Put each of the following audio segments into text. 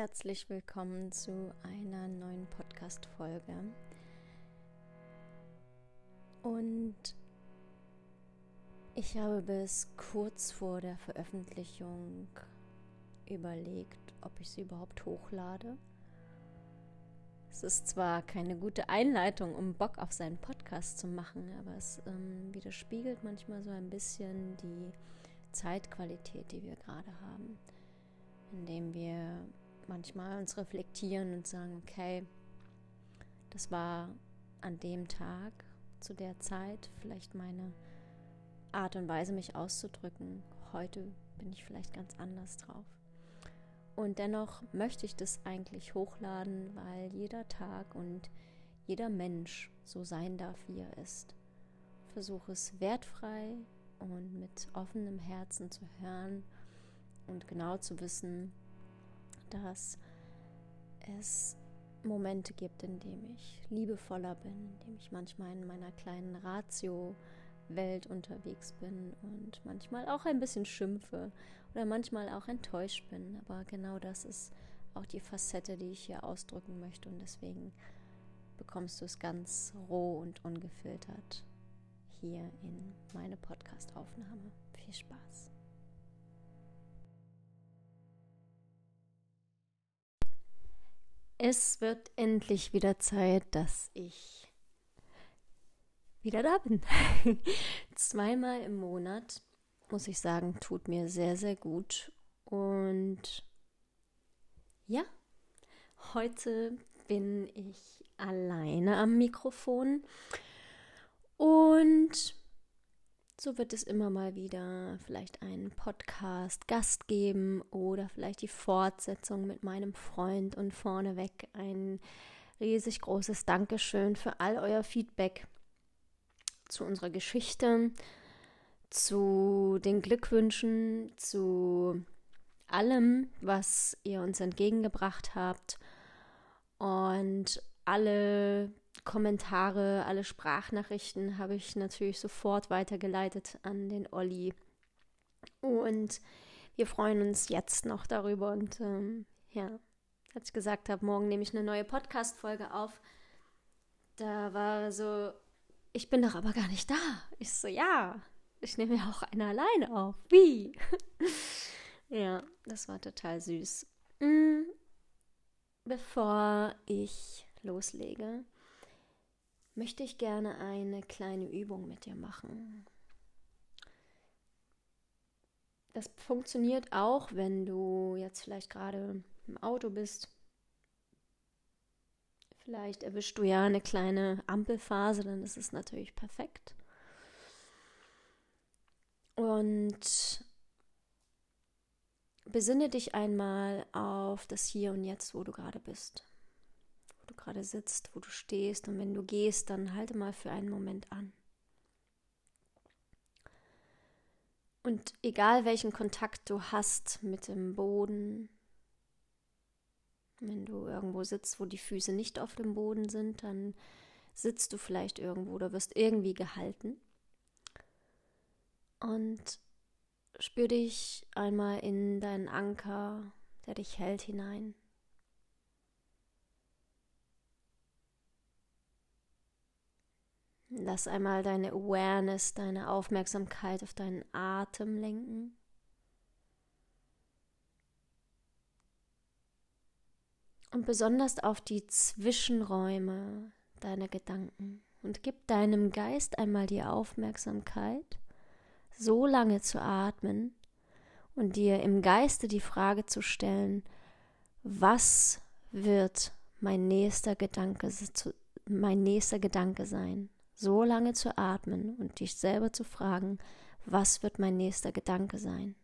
herzlich willkommen zu einer neuen Podcast-Folge. Und ich habe bis kurz vor der Veröffentlichung überlegt, ob ich sie überhaupt hochlade. Es ist zwar keine gute Einleitung, um Bock auf seinen Podcast zu machen, aber es ähm, widerspiegelt manchmal so ein bisschen die Zeitqualität, die wir gerade haben, indem wir manchmal uns reflektieren und sagen, okay, das war an dem Tag, zu der Zeit, vielleicht meine Art und Weise, mich auszudrücken. Heute bin ich vielleicht ganz anders drauf. Und dennoch möchte ich das eigentlich hochladen, weil jeder Tag und jeder Mensch so sein darf, wie er ist. Versuche es wertfrei und mit offenem Herzen zu hören und genau zu wissen, dass es Momente gibt, in denen ich liebevoller bin, in denen ich manchmal in meiner kleinen Ratio-Welt unterwegs bin und manchmal auch ein bisschen schimpfe oder manchmal auch enttäuscht bin. Aber genau das ist auch die Facette, die ich hier ausdrücken möchte und deswegen bekommst du es ganz roh und ungefiltert hier in meine Podcast-Aufnahme. Viel Spaß! Es wird endlich wieder Zeit, dass ich wieder da bin. Zweimal im Monat, muss ich sagen, tut mir sehr, sehr gut. Und ja, heute bin ich alleine am Mikrofon und so wird es immer mal wieder vielleicht einen Podcast-Gast geben oder vielleicht die Fortsetzung mit meinem Freund und vorneweg ein riesig großes Dankeschön für all euer Feedback zu unserer Geschichte, zu den Glückwünschen, zu allem, was ihr uns entgegengebracht habt. Und alle Kommentare, alle Sprachnachrichten habe ich natürlich sofort weitergeleitet an den Olli. Und wir freuen uns jetzt noch darüber. Und ähm, ja, als ich gesagt habe, morgen nehme ich eine neue Podcast-Folge auf, da war so, ich bin doch aber gar nicht da. Ich so, ja, ich nehme ja auch eine alleine auf. Wie? ja, das war total süß. Mm, bevor ich loslege, möchte ich gerne eine kleine Übung mit dir machen. Das funktioniert auch, wenn du jetzt vielleicht gerade im Auto bist. Vielleicht erwischst du ja eine kleine Ampelphase, dann ist es natürlich perfekt. Und besinne dich einmal auf das Hier und Jetzt, wo du gerade bist du gerade sitzt, wo du stehst und wenn du gehst, dann halte mal für einen Moment an. Und egal welchen Kontakt du hast mit dem Boden, wenn du irgendwo sitzt, wo die Füße nicht auf dem Boden sind, dann sitzt du vielleicht irgendwo oder wirst irgendwie gehalten. Und spür dich einmal in deinen Anker, der dich hält, hinein. Lass einmal deine Awareness, deine Aufmerksamkeit auf deinen Atem lenken. Und besonders auf die Zwischenräume deiner Gedanken. Und gib deinem Geist einmal die Aufmerksamkeit, so lange zu atmen und dir im Geiste die Frage zu stellen, was wird mein nächster Gedanke, mein nächster Gedanke sein? So lange zu atmen und dich selber zu fragen, was wird mein nächster Gedanke sein?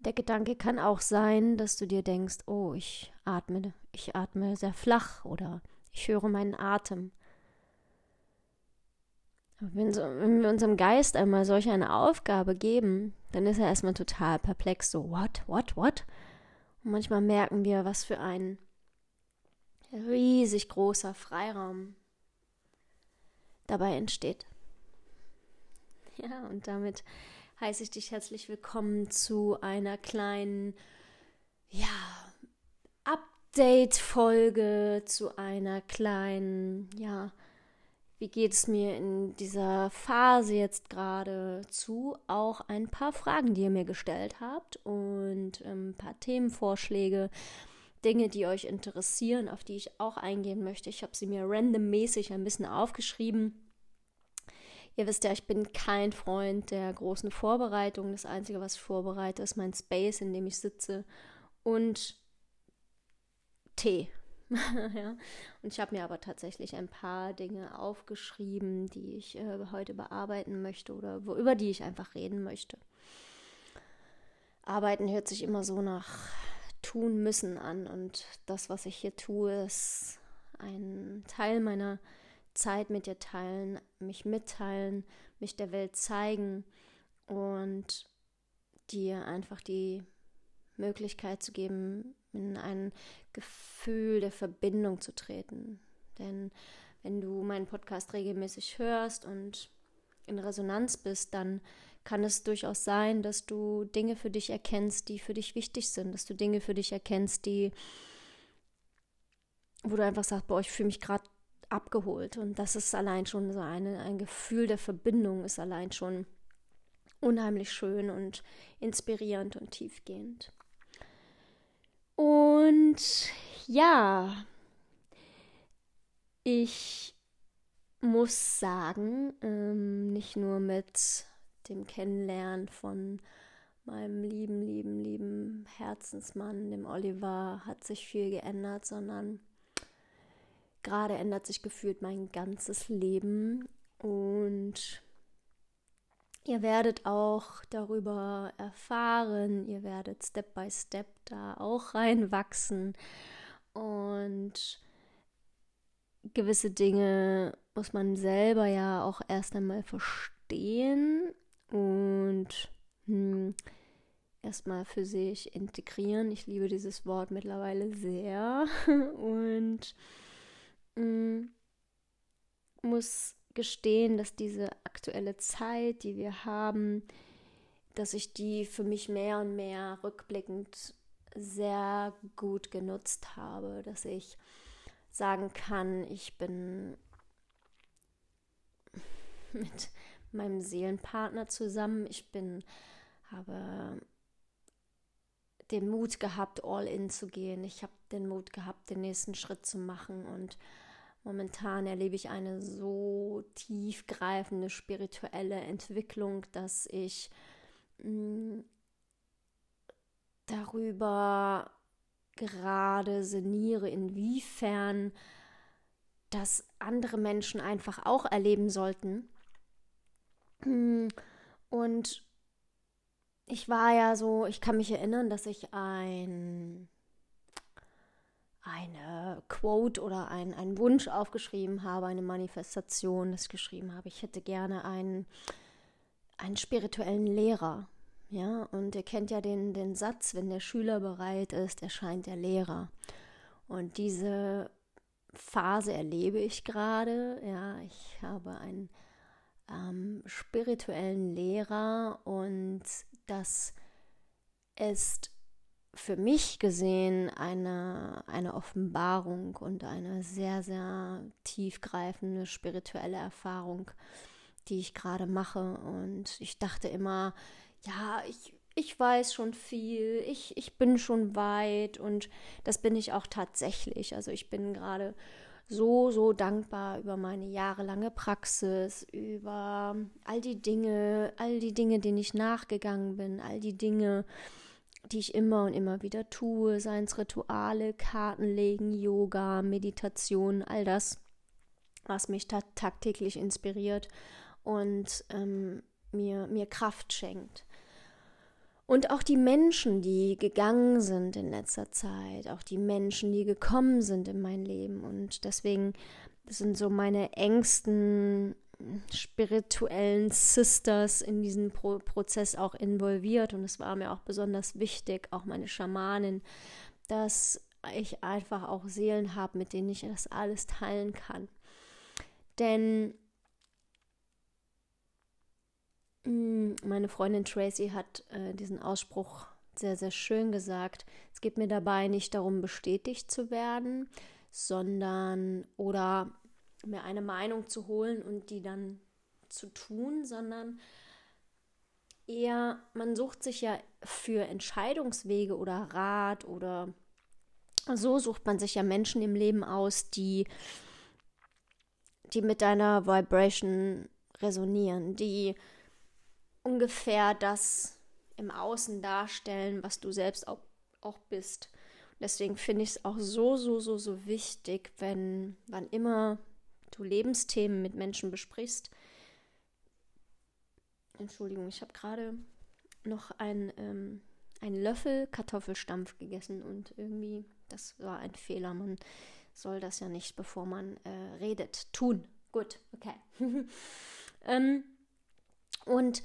Der Gedanke kann auch sein, dass du dir denkst, oh, ich atme, ich atme sehr flach oder ich höre meinen Atem. Wenn, wir unserem Geist einmal solch eine Aufgabe geben, dann ist er erstmal total perplex, so, what, what, what? Und manchmal merken wir, was für ein riesig großer Freiraum dabei entsteht. Ja, und damit heiße ich dich herzlich willkommen zu einer kleinen, ja, Update-Folge, zu einer kleinen, ja, wie geht es mir in dieser Phase jetzt gerade zu? Auch ein paar Fragen, die ihr mir gestellt habt und ähm, ein paar Themenvorschläge, Dinge, die euch interessieren, auf die ich auch eingehen möchte. Ich habe sie mir randommäßig ein bisschen aufgeschrieben. Ihr wisst ja, ich bin kein Freund der großen Vorbereitung. Das Einzige, was ich vorbereite, ist mein Space, in dem ich sitze und Tee. ja. Und ich habe mir aber tatsächlich ein paar Dinge aufgeschrieben, die ich äh, heute bearbeiten möchte oder wo, über die ich einfach reden möchte. Arbeiten hört sich immer so nach tun müssen an und das, was ich hier tue, ist ein Teil meiner Zeit mit dir teilen, mich mitteilen, mich der Welt zeigen und dir einfach die Möglichkeit zu geben, in ein Gefühl der Verbindung zu treten. Denn wenn du meinen Podcast regelmäßig hörst und in Resonanz bist, dann kann es durchaus sein, dass du Dinge für dich erkennst, die für dich wichtig sind, dass du Dinge für dich erkennst, die, wo du einfach sagst, boah, ich fühle mich gerade abgeholt. Und das ist allein schon so eine, ein Gefühl der Verbindung, ist allein schon unheimlich schön und inspirierend und tiefgehend. Und ja, ich muss sagen, ähm, nicht nur mit dem Kennenlernen von meinem lieben, lieben, lieben Herzensmann, dem Oliver, hat sich viel geändert, sondern gerade ändert sich gefühlt mein ganzes Leben. Und Ihr werdet auch darüber erfahren, ihr werdet Step by Step da auch reinwachsen und gewisse Dinge muss man selber ja auch erst einmal verstehen und hm, erstmal für sich integrieren. Ich liebe dieses Wort mittlerweile sehr und hm, muss gestehen, dass diese aktuelle Zeit, die wir haben, dass ich die für mich mehr und mehr rückblickend sehr gut genutzt habe, dass ich sagen kann, ich bin mit meinem Seelenpartner zusammen, ich bin habe den Mut gehabt, all in zu gehen. Ich habe den Mut gehabt, den nächsten Schritt zu machen und Momentan erlebe ich eine so tiefgreifende spirituelle Entwicklung, dass ich mh, mm, darüber gerade sinniere, inwiefern das andere Menschen einfach auch erleben sollten. Mm, und ich war ja so, ich kann mich erinnern, dass ich ein eine Quote oder ein, einen Wunsch aufgeschrieben habe, eine Manifestation, das ich geschrieben habe. Ich hätte gerne einen, einen spirituellen Lehrer. Ja, und ihr kennt ja den, den Satz, wenn der Schüler bereit ist, erscheint der Lehrer. Und diese Phase erlebe ich gerade. Ja, ich habe einen ähm, spirituellen Lehrer und das ist für mich gesehen eine, eine Offenbarung und eine sehr, sehr tiefgreifende spirituelle Erfahrung, die ich gerade mache. Und ich dachte immer, ja, ich, ich weiß schon viel, ich, ich bin schon weit und das bin ich auch tatsächlich. Also ich bin gerade so, so dankbar über meine jahrelange Praxis, über all die Dinge, all die Dinge, denen ich nachgegangen bin, all die Dinge, die ich immer und immer wieder tue, seien es Rituale, Kartenlegen, Yoga, Meditation, all das, was mich ta tagtäglich inspiriert und ähm, mir, mir Kraft schenkt. Und auch die Menschen, die gegangen sind in letzter Zeit, auch die Menschen, die gekommen sind in mein Leben. Und deswegen sind so meine engsten spirituellen Sisters in diesen Pro Prozess auch involviert und es war mir auch besonders wichtig, auch meine Schamanin, dass ich einfach auch Seelen habe, mit denen ich das alles teilen kann. Denn mm, meine Freundin Tracy hat äh, diesen Ausspruch sehr, sehr schön gesagt. Es geht mir dabei nicht darum, bestätigt zu werden, sondern oder mir eine Meinung zu holen und die dann zu tun, sondern eher, man sucht sich ja für Entscheidungswege oder Rat oder so sucht man sich ja Menschen im Leben aus, die, die mit deiner Vibration resonieren, die ungefähr das im Außen darstellen, was du selbst auch, auch bist. Deswegen finde ich es auch so, so, so, so wichtig, wenn, wann immer du Lebensthemen mit Menschen besprichst. Entschuldigung, ich habe gerade noch ein, ähm, einen Löffel Kartoffelstampf gegessen und irgendwie, das war ein Fehler. Man soll das ja nicht, bevor man äh, redet, tun. Gut, okay. ähm, und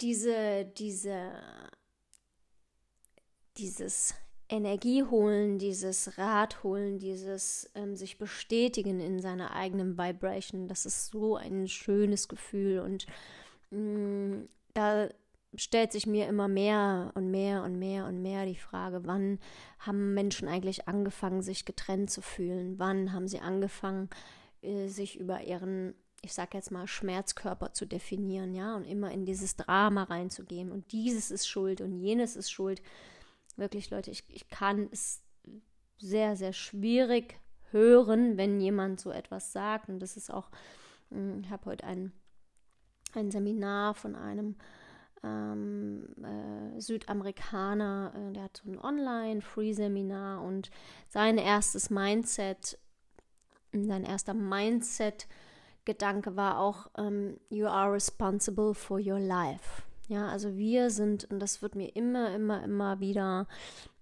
diese, diese, dieses Energie holen, dieses Rad holen, dieses ähm, sich bestätigen in seiner eigenen Vibration, das ist so ein schönes Gefühl und mh, mm, da stellt sich mir immer mehr und mehr und mehr und mehr die Frage, wann haben Menschen eigentlich angefangen, sich getrennt zu fühlen? Wann haben sie angefangen, äh, sich über ihren, ich sag jetzt mal, Schmerzkörper zu definieren, ja, und immer in dieses Drama reinzugehen und dieses ist schuld und jenes ist schuld. Wirklich, Leute, ich, ich kann es sehr, sehr schwierig hören, wenn jemand so etwas sagt. Und das ist auch, hm, ich habe heute ein, ein Seminar von einem ähm, äh, Südamerikaner, äh, der hat so ein Online-Free-Seminar und sein erstes Mindset, sein erster Mindset-Gedanke war auch, ähm, you are responsible for your life. Ja, also wir sind, und das wird mir immer, immer, immer wieder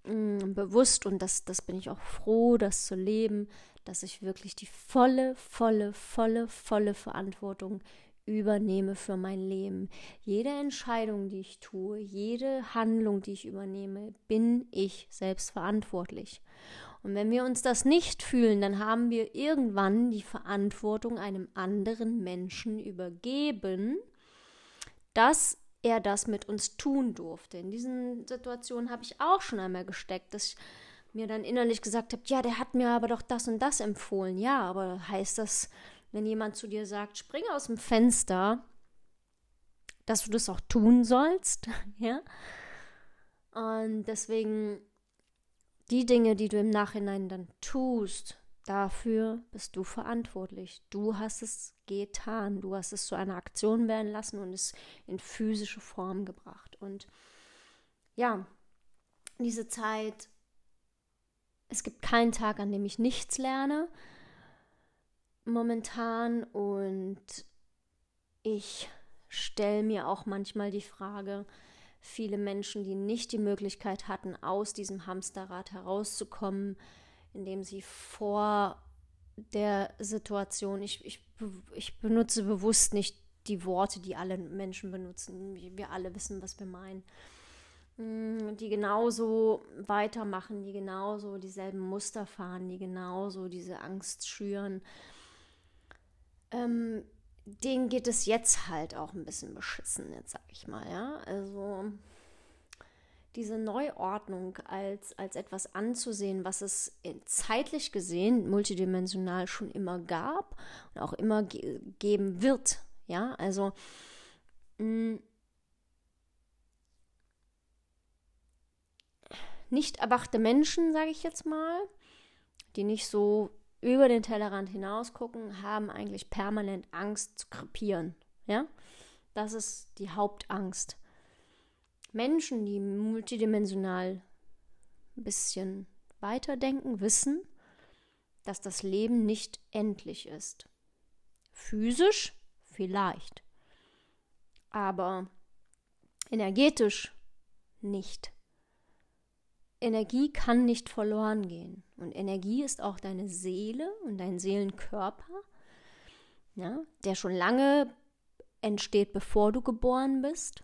mh, mm, bewusst, und das, das bin ich auch froh, das zu leben, dass ich wirklich die volle, volle, volle, volle Verantwortung übernehme für mein Leben. Jede Entscheidung, die ich tue, jede Handlung, die ich übernehme, bin ich selbst verantwortlich. Und wenn wir uns das nicht fühlen, dann haben wir irgendwann die Verantwortung einem anderen Menschen übergeben, dass er das mit uns tun durfte. In diesen Situationen habe ich auch schon einmal gesteckt, dass ich mir dann innerlich gesagt habe, ja, der hat mir aber doch das und das empfohlen. Ja, aber heißt das, wenn jemand zu dir sagt, spring aus dem Fenster, dass du das auch tun sollst, ja? Und deswegen die Dinge, die du im Nachhinein dann tust, Dafür bist du verantwortlich. Du hast es getan. Du hast es zu einer Aktion werden lassen und es in physische Form gebracht. Und ja, diese Zeit, es gibt keinen Tag, an dem ich nichts lerne momentan. Und ich stelle mir auch manchmal die Frage, viele Menschen, die nicht die Möglichkeit hatten, aus diesem Hamsterrad herauszukommen, indem sie vor der Situation, ich, ich, ich benutze bewusst nicht die Worte, die alle Menschen benutzen. Wir alle wissen, was wir meinen. Mm, die genauso weitermachen, die genauso dieselben Muster fahren, die genauso diese Angst schüren. Ähm, denen geht es jetzt halt auch ein bisschen beschissen, jetzt sag ich mal, ja. Also diese Neuordnung als, als etwas anzusehen, was es zeitlich gesehen multidimensional schon immer gab und auch immer ge geben wird. Ja, also mh, mm, nicht erwachte Menschen, sage ich jetzt mal, die nicht so über den Tellerrand hinaus gucken, haben eigentlich permanent Angst zu krepieren. Ja, das ist die Hauptangst. Menschen, die multidimensional ein bisschen weiterdenken, wissen, dass das Leben nicht endlich ist. Physisch vielleicht, aber energetisch nicht. Energie kann nicht verloren gehen. Und Energie ist auch deine Seele und dein Seelenkörper. ja, der schon lange entsteht, bevor du geboren bist.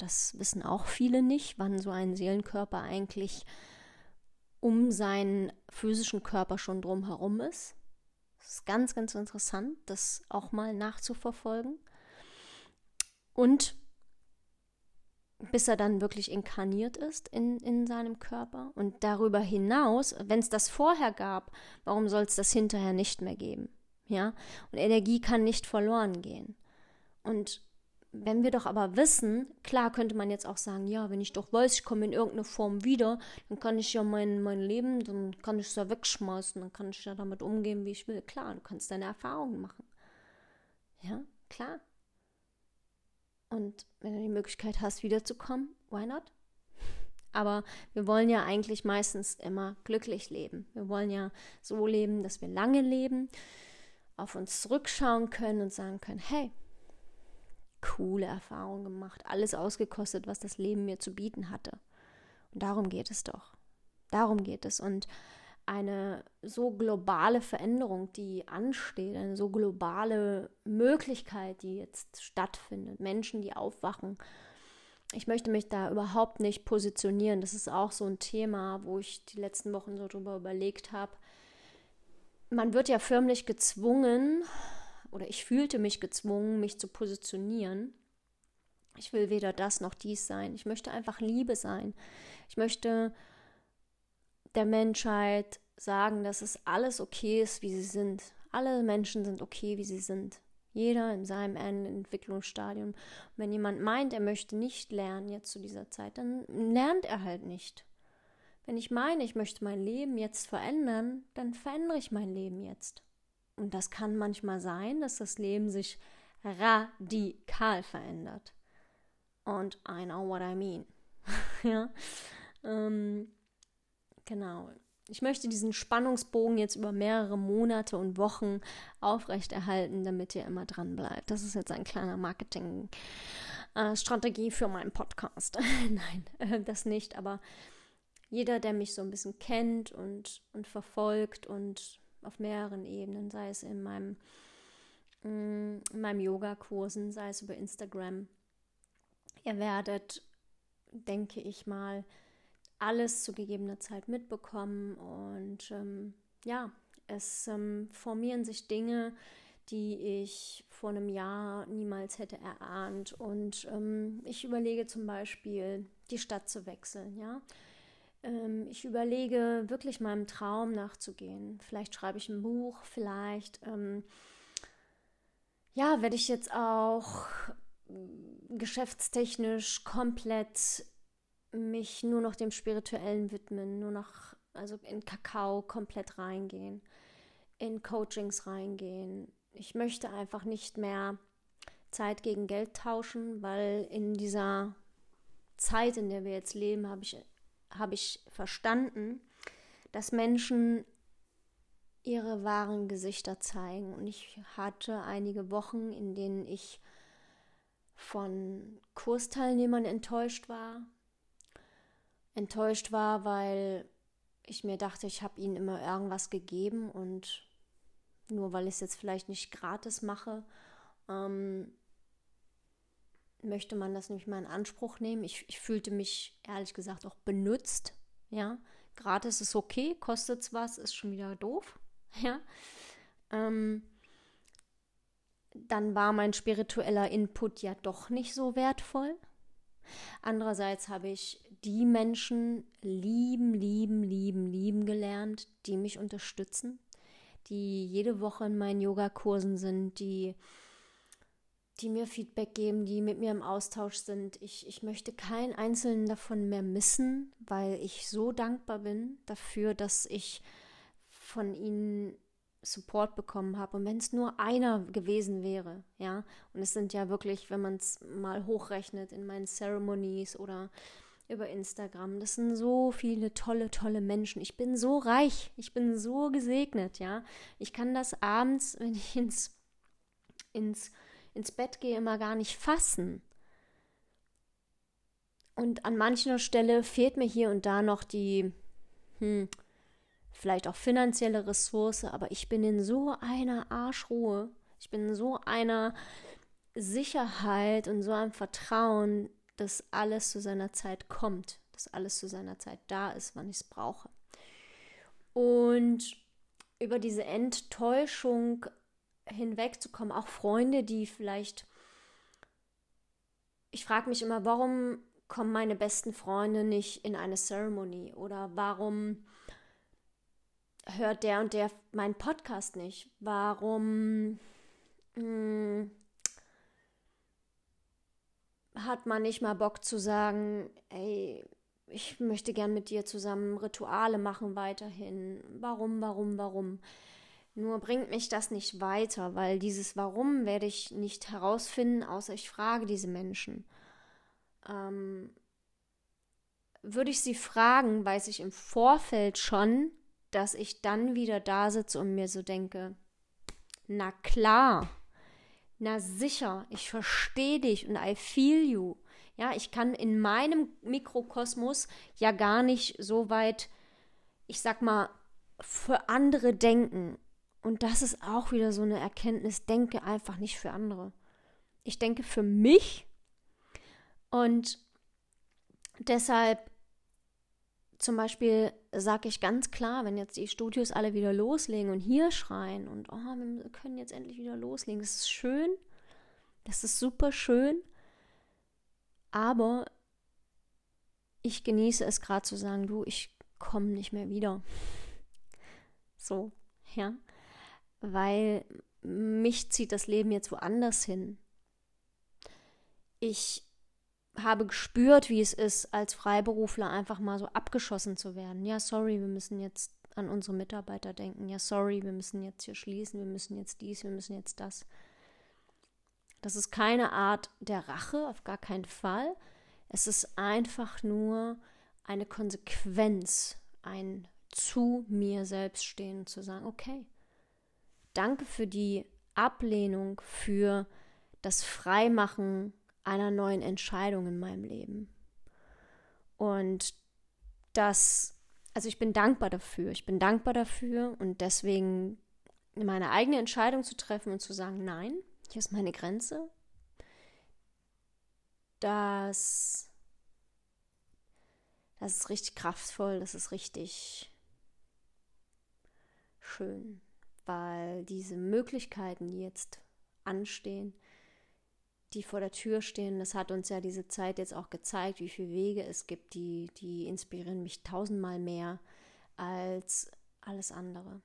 Das wissen auch viele nicht, wann so ein Seelenkörper eigentlich um seinen physischen Körper schon drumherum ist. Das ist ganz, ganz interessant, das auch mal nachzuverfolgen. Und bis er dann wirklich inkarniert ist in, in seinem Körper. Und darüber hinaus, wenn es das vorher gab, warum soll es das hinterher nicht mehr geben? Ja, und Energie kann nicht verloren gehen. Und wenn wir doch aber wissen, klar könnte man jetzt auch sagen, ja, wenn ich doch weiß, ich komme in irgendeine Form wieder, dann kann ich ja mein, mein Leben, dann kann ich es ja wegschmeißen, dann kann ich ja damit umgehen, wie ich will. Klar, du kannst deine Erfahrungen machen. Ja, klar. Und wenn du die Möglichkeit hast, wiederzukommen, why not? Aber wir wollen ja eigentlich meistens immer glücklich leben. Wir wollen ja so leben, dass wir lange leben, auf uns zurückschauen können und sagen können, hey, coole Erfahrungen gemacht, alles ausgekostet, was das Leben mir zu bieten hatte. Und darum geht es doch. Darum geht es. Und eine so globale Veränderung, die ansteht, eine so globale Möglichkeit, die jetzt stattfindet, Menschen, die aufwachen. Ich möchte mich da überhaupt nicht positionieren. Das ist auch so ein Thema, wo ich die letzten Wochen so drüber überlegt habe. Man wird ja förmlich gezwungen, oder ich fühlte mich gezwungen, mich zu positionieren. Ich will weder das noch dies sein. Ich möchte einfach Liebe sein. Ich möchte der Menschheit sagen, dass es alles okay ist, wie sie sind. Alle Menschen sind okay, wie sie sind. Jeder in seinem Entwicklungsstadium. Wenn jemand meint, er möchte nicht lernen jetzt zu dieser Zeit, dann lernt er halt nicht. Wenn ich meine, ich möchte mein Leben jetzt verändern, dann verändere ich mein Leben jetzt. Und das kann manchmal sein, dass das Leben sich radikal verändert. Und I know what I mean. ja. Ähm, genau. Ich möchte diesen Spannungsbogen jetzt über mehrere Monate und Wochen aufrechterhalten, damit ihr immer dran bleibt. Das ist jetzt ein kleiner Marketing-Strategie äh, für meinen Podcast. Nein, äh, das nicht, aber jeder, der mich so ein bisschen kennt und, und verfolgt und auf mehreren Ebenen, sei es in meinem, mm, in meinem Yoga-Kursen, sei es über Instagram. Ihr werdet, denke ich mal, alles zu gegebener Zeit mitbekommen und ähm, ja, es ähm, formieren sich Dinge, die ich vor einem Jahr niemals hätte erahnt. Und ähm, ich überlege zum Beispiel, die Stadt zu wechseln, ja. Ähm, ich überlege, wirklich meinem Traum nachzugehen. Vielleicht schreibe ich ein Buch, vielleicht, ähm, ja, werde ich jetzt auch äh, geschäftstechnisch komplett mich nur noch dem Spirituellen widmen, nur noch, also in Kakao komplett reingehen, in Coachings reingehen. Ich möchte einfach nicht mehr Zeit gegen Geld tauschen, weil in dieser Zeit, in der wir jetzt leben, habe ich habe ich verstanden, dass Menschen ihre wahren Gesichter zeigen. Und ich hatte einige Wochen, in denen ich von Kursteilnehmern enttäuscht war. Enttäuscht war, weil ich mir dachte, ich habe ihnen immer irgendwas gegeben und nur weil ich es jetzt vielleicht nicht gratis mache, ähm, möchte man das nicht mal in Anspruch nehmen. Ich, ich fühlte mich ehrlich gesagt auch benutzt. Ja, gratis ist okay, kostet es was, ist schon wieder doof. Ja. Ähm, dann war mein spiritueller Input ja doch nicht so wertvoll. Andererseits habe ich die Menschen lieben, lieben, lieben, lieben gelernt, die mich unterstützen, die jede Woche in meinen Yogakursen sind, die die mir Feedback geben, die mit mir im Austausch sind. Ich, ich möchte keinen einzelnen davon mehr missen, weil ich so dankbar bin dafür, dass ich von ihnen Support bekommen habe. Und wenn es nur einer gewesen wäre, ja, und es sind ja wirklich, wenn man es mal hochrechnet in meinen Ceremonies oder über Instagram, das sind so viele tolle, tolle Menschen. Ich bin so reich, ich bin so gesegnet, ja. Ich kann das abends, wenn ich ins, ins ins Bett gehe, immer gar nicht fassen. Und an mancher Stelle fehlt mir hier und da noch die, hm, vielleicht auch finanzielle Ressource, aber ich bin in so einer Arschruhe, Ich bin so einer Sicherheit und so einem Vertrauen, dass alles zu seiner Zeit kommt, dass alles zu seiner Zeit da ist, wann ich es brauche. Und über diese Enttäuschung hinwegzukommen, auch Freunde, die vielleicht, ich frage mich immer, warum kommen meine besten Freunde nicht in eine Ceremony oder warum hört der und der meinen Podcast nicht? Warum mh, hm, hat man nicht mal Bock zu sagen, ey, ich möchte gern mit dir zusammen Rituale machen weiterhin. Warum, warum, warum? Nur bringt mich das nicht weiter, weil dieses Warum werde ich nicht herausfinden, außer ich frage diese Menschen. Ähm, würde ich sie fragen, weiß ich im Vorfeld schon, dass ich dann wieder da sitze und mir so denke, na klar, na sicher, ich verstehe dich und I feel you. Ja, ich kann in meinem Mikrokosmos ja gar nicht so weit, ich sag mal, für andere denken. Und das ist auch wieder so eine Erkenntnis, denke einfach nicht für andere. Ich denke für mich und deshalb zum Beispiel sage ich ganz klar, wenn jetzt die Studios alle wieder loslegen und hier schreien und oh, wir können jetzt endlich wieder loslegen, das ist schön, das ist super schön, aber ich genieße es gerade zu sagen, du, ich komme nicht mehr wieder. So, ja. Weil mich zieht das Leben jetzt woanders hin. Ich habe gespürt, wie es ist, als Freiberufler einfach mal so abgeschossen zu werden. Ja, sorry, wir müssen jetzt an unsere Mitarbeiter denken. Ja, sorry, wir müssen jetzt hier schließen, wir müssen jetzt dies, wir müssen jetzt das. Das ist keine Art der Rache, auf gar keinen Fall. Es ist einfach nur eine Konsequenz, ein zu mir selbst stehen zu sagen, okay, danke für die Ablehnung, für das Freimachen einer neuen Entscheidung in meinem Leben. Und das, also ich bin dankbar dafür. Ich bin dankbar dafür und deswegen meine eigene Entscheidung zu treffen und zu sagen, nein, hier ist meine Grenze. Das, das ist richtig kraftvoll, das ist richtig schön, weil diese Möglichkeiten, jetzt anstehen, die vor der Tür stehen, das hat uns ja diese Zeit jetzt auch gezeigt, wie viele Wege es gibt, die, die inspirieren mich tausendmal mehr als alles andere.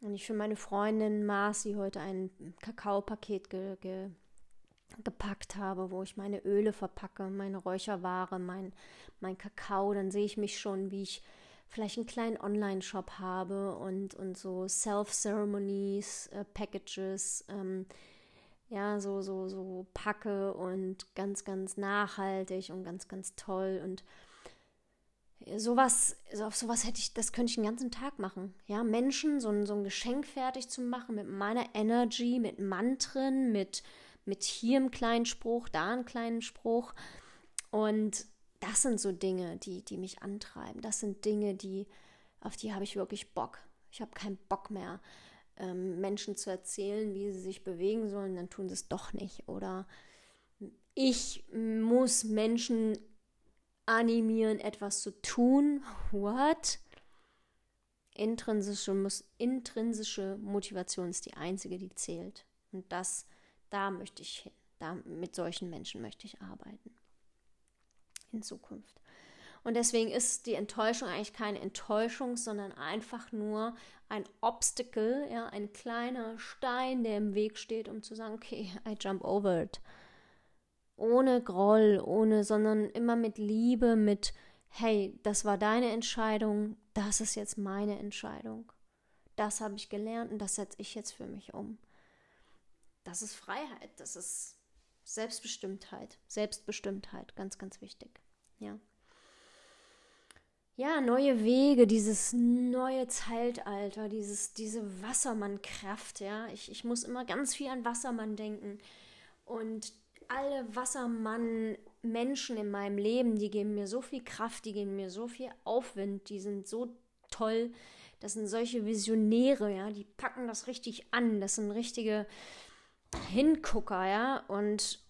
Und ich für meine Freundin Marci heute ein Kakaopaket ge, ge, gepackt habe, wo ich meine Öle verpacke, meine Räucherware, mein, mein Kakao, dann sehe ich mich schon, wie ich vielleicht einen kleinen Online-Shop habe und, und so Self-Ceremonies, äh, Packages, ähm, ja, so, so, so packe und ganz, ganz nachhaltig und ganz, ganz toll und sowas, auf sowas hätte ich, das könnte ich den ganzen Tag machen. Ja, Menschen so ein, so ein Geschenk fertig zu machen mit meiner Energy, mit Mantren, mit, mit hier einem kleinen Spruch, da einen kleinen Spruch. Und das sind so Dinge, die, die mich antreiben. Das sind Dinge, die, auf die habe ich wirklich Bock. Ich habe keinen Bock mehr, ähm, Menschen zu erzählen, wie sie sich bewegen sollen, dann tun sie es doch nicht. Oder ich muss Menschen animieren, etwas zu tun. What? Intrinsische, muss, intrinsische Motivation ist die einzige, die zählt. Und das, da möchte ich hin. Da, mit solchen Menschen möchte ich arbeiten. In Zukunft. Und deswegen ist die Enttäuschung eigentlich keine Enttäuschung, sondern einfach nur ein Obstacle, ja, ein kleiner Stein, der im Weg steht, um zu sagen, okay, I jump over it. Ohne Groll, ohne, sondern immer mit Liebe, mit, hey, das war deine Entscheidung, das ist jetzt meine Entscheidung. Das habe ich gelernt und das setze ich jetzt für mich um. Das ist Freiheit, das ist Selbstbestimmtheit, Selbstbestimmtheit, ganz, ganz wichtig. Ja ja, neue Wege, dieses neue Zeitalter, dieses, diese Wassermann-Kraft, ja. Ich, ich muss immer ganz viel an Wassermann denken. Und alle Wassermann-Menschen in meinem Leben, die geben mir so viel Kraft, die geben mir so viel Aufwind, die sind so toll. Das sind solche Visionäre, ja, die packen das richtig an. Das sind richtige Hingucker, ja. Und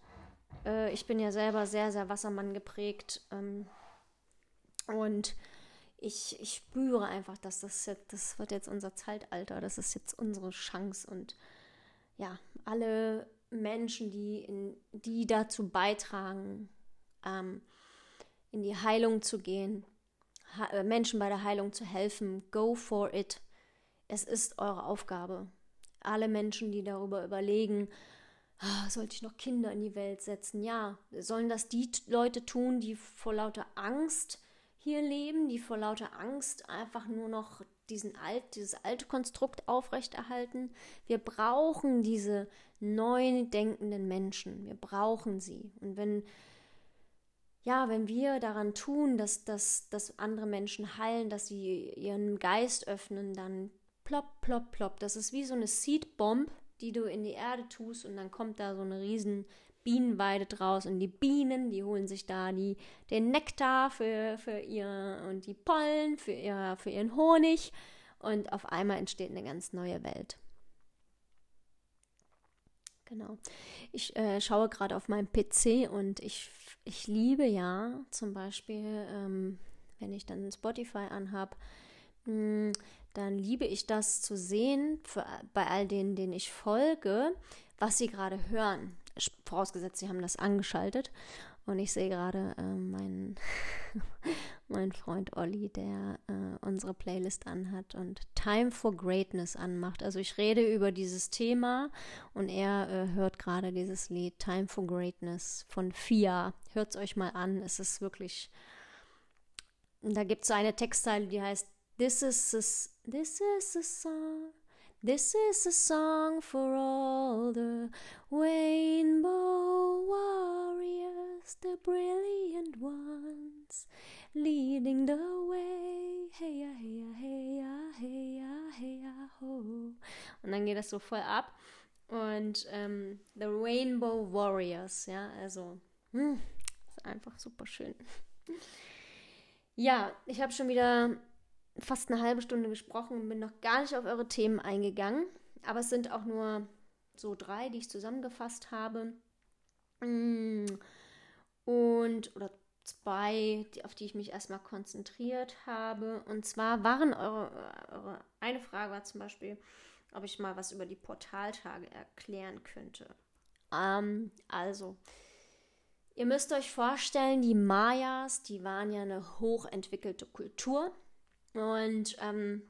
äh, ich bin ja selber sehr, sehr Wassermann geprägt. Ähm, und ich, ich spüre einfach, dass das jetzt, das wird jetzt unser Zeitalter, das ist jetzt unsere Chance. Und ja, alle Menschen, die, in, die dazu beitragen, ähm, in die Heilung zu gehen, äh, Menschen bei der Heilung zu helfen, go for it. Es ist eure Aufgabe. Alle Menschen, die darüber überlegen, sollte ich noch Kinder in die Welt setzen? Ja, sollen das die Leute tun, die vor lauter Angst hier leben, die vor lauter Angst einfach nur noch diesen alt, dieses alte Konstrukt aufrechterhalten. Wir brauchen diese neu denkenden Menschen. Wir brauchen sie. Und wenn, ja, wenn wir daran tun, dass, dass, dass andere Menschen heilen, dass sie ihren Geist öffnen, dann plopp, plopp, plopp. Das ist wie so eine Seedbomb, die du in die Erde tust und dann kommt da so eine riesen Bienenweide draus und die Bienen, die holen sich da die, den Nektar für, für ihr und die Pollen für, ihr, für ihren Honig und auf einmal entsteht eine ganz neue Welt. Genau. Ich äh, schaue gerade auf meinem PC und ich, ich liebe ja zum Beispiel, ähm, wenn ich dann Spotify anhab, hm, dann liebe ich das zu sehen, für, bei all denen, denen ich folge, was sie gerade hören vorausgesetzt, sie haben das angeschaltet. Und ich sehe gerade äh, meinen mein Freund Olli, der äh, unsere Playlist anhat und Time for Greatness anmacht. Also ich rede über dieses Thema und er äh, hört gerade dieses Lied Time for Greatness von Fia. Hört es euch mal an. Es ist wirklich. Da gibt es so eine Textzeile, die heißt This is a, this is a song This is a song for all the rainbow warriors, the brilliant ones, leading the way. Hey ja, hey ja, hey ja, hey ja, hey ja, ho. Und dann geht das so voll ab. Und ähm, The Rainbow Warriors, ja, also, hm, ist einfach super schön. ja, ich habe schon wieder fast eine halbe Stunde gesprochen und bin noch gar nicht auf eure Themen eingegangen. Aber es sind auch nur so drei, die ich zusammengefasst habe. Mm. Und, oder zwei, die, auf die ich mich erstmal konzentriert habe. Und zwar waren eure, eure, eine Frage war zum Beispiel, ob ich mal was über die Portaltage erklären könnte. Ähm, also, ihr müsst euch vorstellen, die Mayas, die waren ja eine hochentwickelte Kultur. Und ähm,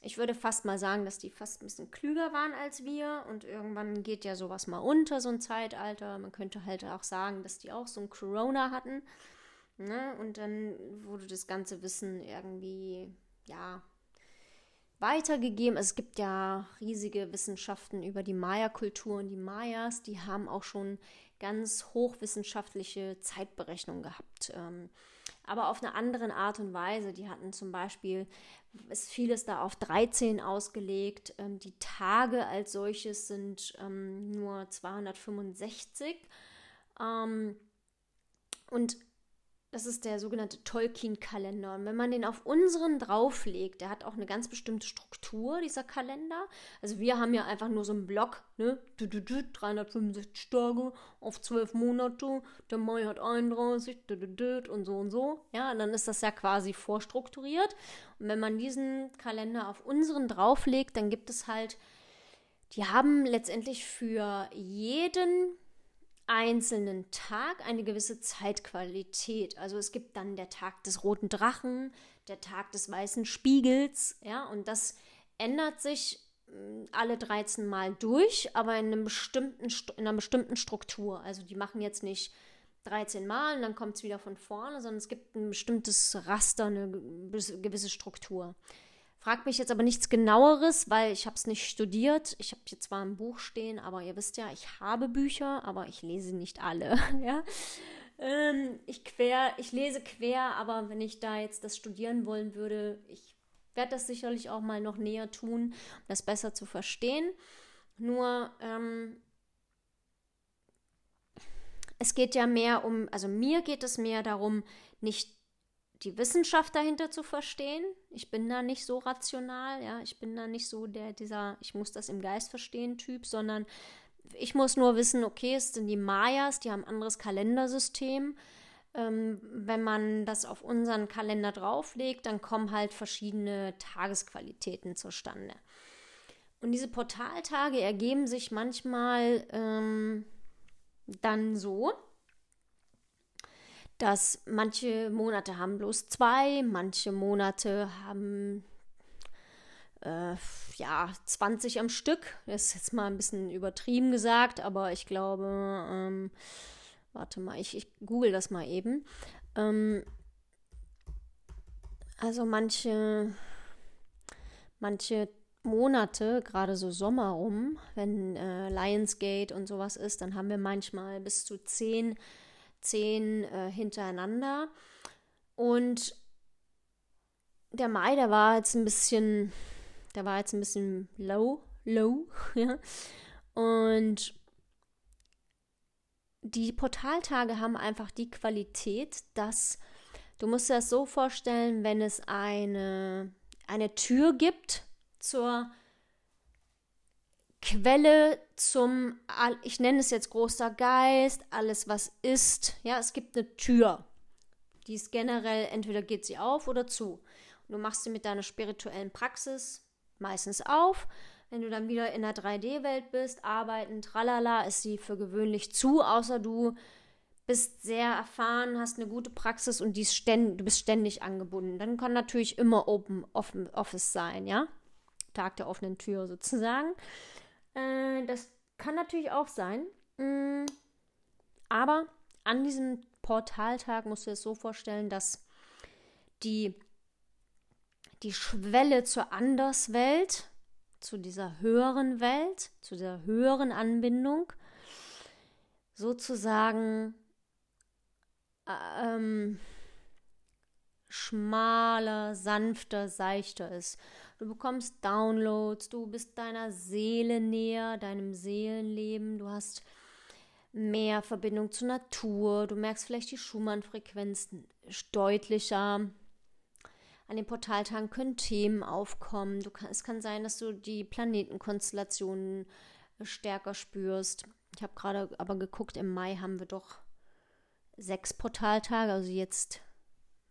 ich würde fast mal sagen, dass die fast ein bisschen klüger waren als wir. Und irgendwann geht ja sowas mal unter, so ein Zeitalter. Man könnte halt auch sagen, dass die auch so ein Corona hatten. Ne? Und dann wurde das ganze Wissen irgendwie, ja, weitergegeben. Es gibt ja riesige Wissenschaften über die Maya-Kultur und die Mayas, die haben auch schon ganz hochwissenschaftliche Zeitberechnungen gehabt. Ähm, aber auf eine andere Art und Weise. Die hatten zum Beispiel, ist vieles da auf 13 ausgelegt. Ähm, die Tage als solches sind ähm, nur 265. Ähm, und das ist der sogenannte Tolkien-Kalender. Und wenn man den auf unseren drauflegt, der hat auch eine ganz bestimmte Struktur, dieser Kalender. Also wir haben ja einfach nur so einen Block, ne? 365 Tage auf 12 Monate, der Mai hat 31 und so und so. Ja, und dann ist das ja quasi vorstrukturiert. Und wenn man diesen Kalender auf unseren drauflegt, dann gibt es halt, die haben letztendlich für jeden einzelnen Tag eine gewisse Zeitqualität. Also es gibt dann der Tag des roten Drachen, der Tag des weißen Spiegels, ja, und das ändert sich mm, alle 13 Mal durch, aber in, einem bestimmten, in einer bestimmten Struktur. Also die machen jetzt nicht 13 Mal und dann kommt es wieder von vorne, sondern es gibt ein bestimmtes Raster, eine gewisse Struktur. Frag mich jetzt aber nichts genaueres, weil ich habe es nicht studiert. Ich habe hier zwar ein Buch stehen, aber ihr wisst ja, ich habe Bücher, aber ich lese nicht alle. ja? Ähm, ich, quer, ich lese quer, aber wenn ich da jetzt das studieren wollen würde, ich werde das sicherlich auch mal noch näher tun, um das besser zu verstehen. Nur, ähm, es geht ja mehr um, also mir geht es mehr darum, nicht die Wissenschaft dahinter zu verstehen. Ich bin da nicht so rational, ja, ich bin da nicht so der, dieser, ich muss das im Geist verstehen Typ, sondern ich muss nur wissen, okay, es sind die Mayas, die haben ein anderes Kalendersystem. Ähm, wenn man das auf unseren Kalender drauflegt, dann kommen halt verschiedene Tagesqualitäten zustande. Und diese Portaltage ergeben sich manchmal ähm, dann so, dass manche Monate haben bloß zwei, manche Monate haben äh, ja 20 am Stück. Das ist jetzt mal ein bisschen übertrieben gesagt, aber ich glaube, ähm, warte mal, ich, ich google das mal eben. Ähm, also manche, manche Monate, gerade so Sommer rum, wenn äh, Lionsgate und sowas ist, dann haben wir manchmal bis zu zehn, zehn äh, hintereinander. Und der Mai, der war jetzt ein bisschen, der war jetzt ein bisschen low, low, ja. Und die Portaltage haben einfach die Qualität, dass du musst dir das so vorstellen, wenn es eine, eine Tür gibt zur Quelle zum, ich nenne es jetzt großer Geist, alles was ist. Ja, es gibt eine Tür. Die ist generell, entweder geht sie auf oder zu. Und du machst sie mit deiner spirituellen Praxis meistens auf. Wenn du dann wieder in der 3D-Welt bist, arbeiten, tralala, ist sie für gewöhnlich zu, außer du bist sehr erfahren, hast eine gute Praxis und die ist ständ, du bist ständig angebunden. Dann kann natürlich immer Open Office sein, ja? Tag der offenen Tür sozusagen. Äh, das kann natürlich auch sein. Mm, aber an diesem Portaltag musst du es so vorstellen, dass die, die Schwelle zur Anderswelt, zu dieser höheren Welt, zu dieser höheren Anbindung, sozusagen ähm, schmaler, sanfter, seichter ist. Du bekommst Downloads, du bist deiner Seele näher, deinem Seelenleben, du hast mehr Verbindung zur Natur, du merkst vielleicht die Schumann-Frequenzen deutlicher. An den Portaltagen können Themen aufkommen. Du kann, es kann sein, dass du die Planetenkonstellationen stärker spürst. Ich habe gerade aber geguckt, im Mai haben wir doch sechs Portaltage, also jetzt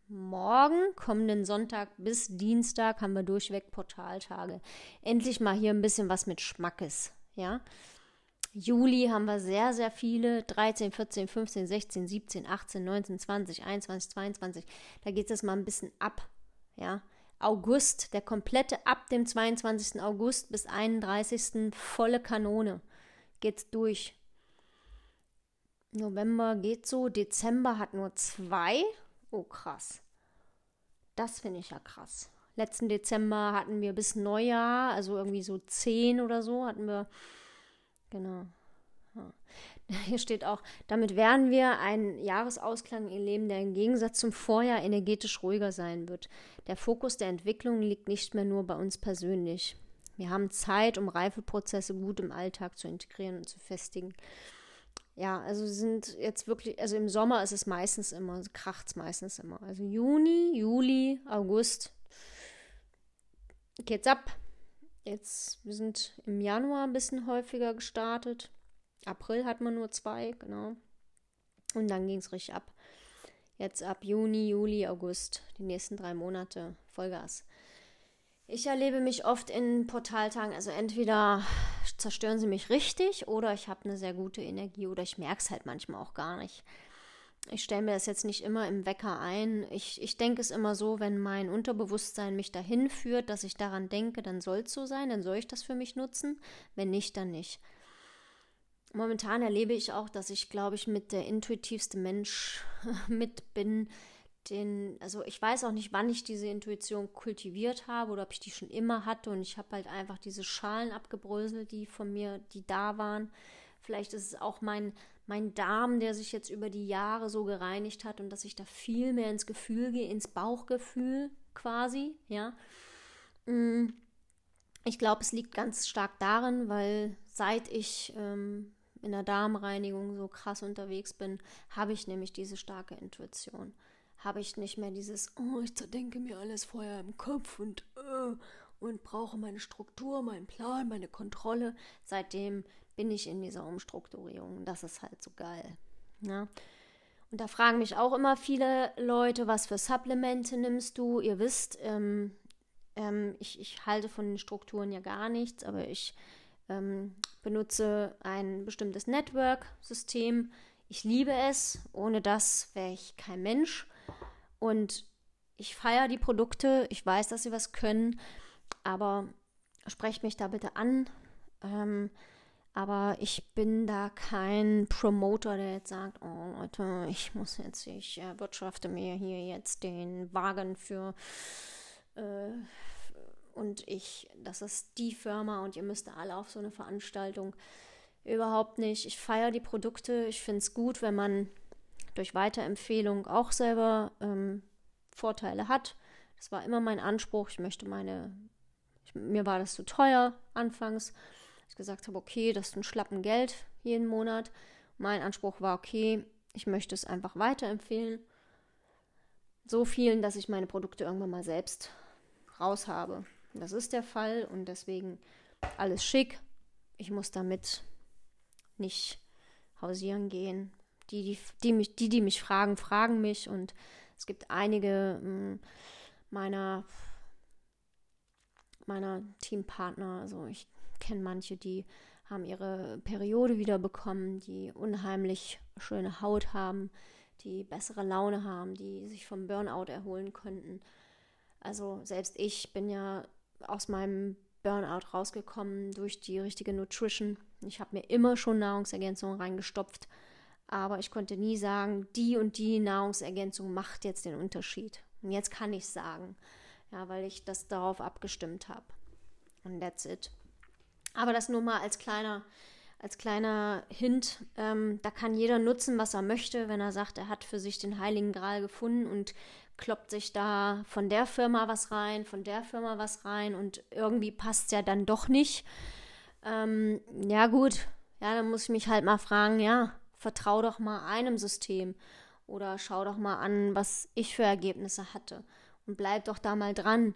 morgen, kommenden Sonntag bis Dienstag haben wir durchweg Portaltage. Endlich mal hier ein bisschen was mit Schmackes, ja. Juli haben wir sehr, sehr viele. 13, 14, 15, 16, 17, 18, 19, 20, 21, 22. Da geht es mal ein bisschen ab. Ja. August, der komplette ab dem 22. August bis 31. volle Kanone. Geht's durch. November geht so. Dezember hat nur zwei. Oh, krass. Das finde ich ja krass. Letzten Dezember hatten wir bis Neujahr, also irgendwie so zehn oder so, hatten wir. Genau. Hier steht auch, damit werden wir einen Jahresausklang erleben, der im Gegensatz zum Vorjahr energetisch ruhiger sein wird. Der Fokus der Entwicklung liegt nicht mehr nur bei uns persönlich. Wir haben Zeit, um Reifeprozesse gut im Alltag zu integrieren und zu festigen. Ja, also sind jetzt wirklich, also im Sommer ist es meistens immer, kracht es meistens immer. Also Juni, Juli, August geht's ab. Jetzt, wir sind im Januar ein bisschen häufiger gestartet. April hat man nur zwei, genau. Und dann ging es richtig ab. Jetzt ab Juni, Juli, August, die nächsten drei Monate Vollgas. Ich erlebe mich oft in Portaltagen, also entweder zerstören sie mich richtig oder ich habe eine sehr gute Energie oder ich merke es halt manchmal auch gar nicht. Ich stelle mir das jetzt nicht immer im Wecker ein. Ich, ich denke es immer so, wenn mein Unterbewusstsein mich dahin führt, dass ich daran denke, dann soll es so sein, dann soll ich das für mich nutzen. Wenn nicht, dann nicht. Momentan erlebe ich auch, dass ich, glaube ich, mit der intuitivste Mensch mit bin, den, also ich weiß auch nicht, wann ich diese Intuition kultiviert habe oder ob ich die schon immer hatte und ich habe halt einfach diese Schalen abgebröselt, die von mir, die da waren. Vielleicht ist es auch mein, mein Darm, der sich jetzt über die Jahre so gereinigt hat und dass ich da viel mehr ins Gefühl gehe, ins Bauchgefühl quasi, ja. Mm, ich glaube, es liegt ganz stark darin, weil seit ich ähm, in der Darmreinigung so krass unterwegs bin, habe ich nämlich diese starke Intuition habe ich nicht mehr dieses, oh, ich zerdenke mir alles vorher im Kopf und, äh, und brauche meine Struktur, meinen Plan, meine Kontrolle. Seitdem bin ich in dieser Umstrukturierung. Das ist halt so geil. Ne? Und da fragen mich auch immer viele Leute, was für Supplemente nimmst du? Ihr wisst, ähm, ähm, ich, ich halte von den Strukturen ja gar nichts, aber ich ähm, benutze ein bestimmtes Network-System. Ich liebe es. Ohne das wäre ich kein Mensch. Und ich feiere die Produkte. Ich weiß, dass sie was können. Aber sprecht mich da bitte an. Ähm, aber ich bin da kein Promoter, der jetzt sagt, oh Leute, ich muss jetzt, ich erwirtschafte mir hier jetzt den Wagen für äh, und ich, das ist die Firma und ihr müsst alle auf so eine Veranstaltung. Überhaupt nicht. Ich feiere die Produkte. Ich finde es gut, wenn man durch Weiterempfehlung auch selber ähm, Vorteile hat. Das war immer mein Anspruch. Ich möchte meine, ich, mir war das zu teuer anfangs ich gesagt habe, okay, das ist ein Schlappen Geld jeden Monat. Mein Anspruch war, okay, ich möchte es einfach weiterempfehlen. So vielen, dass ich meine Produkte irgendwann mal selbst raus habe. Das ist der Fall und deswegen alles schick. Ich muss damit nicht hausieren gehen. Die, die, die, mich, die, die mich fragen, fragen mich und es gibt einige mh, hm, meiner, meiner Teampartner, also ich kenne manche, die haben ihre Periode wieder bekommen, die unheimlich schöne Haut haben, die bessere Laune haben, die sich vom Burnout erholen könnten. Also selbst ich bin ja aus meinem Burnout rausgekommen durch die richtige Nutrition. Ich habe mir immer schon Nahrungsergänzungen reingestopft, aber ich konnte nie sagen, die und die Nahrungsergänzung macht jetzt den Unterschied. Und jetzt kann ich sagen, ja, weil ich das darauf abgestimmt habe. Und that's it. Aber das nur mal als kleiner, als kleiner Hint. Ähm, da kann jeder nutzen, was er möchte, wenn er sagt, er hat für sich den Heiligen Gral gefunden und kloppt sich da von der Firma was rein, von der Firma was rein und irgendwie passt es ja dann doch nicht. Ähm, ja, gut. Ja, dann muss ich mich halt mal fragen, ja, vertrau doch mal einem System oder schau doch mal an, was ich für Ergebnisse hatte und bleib doch da mal dran.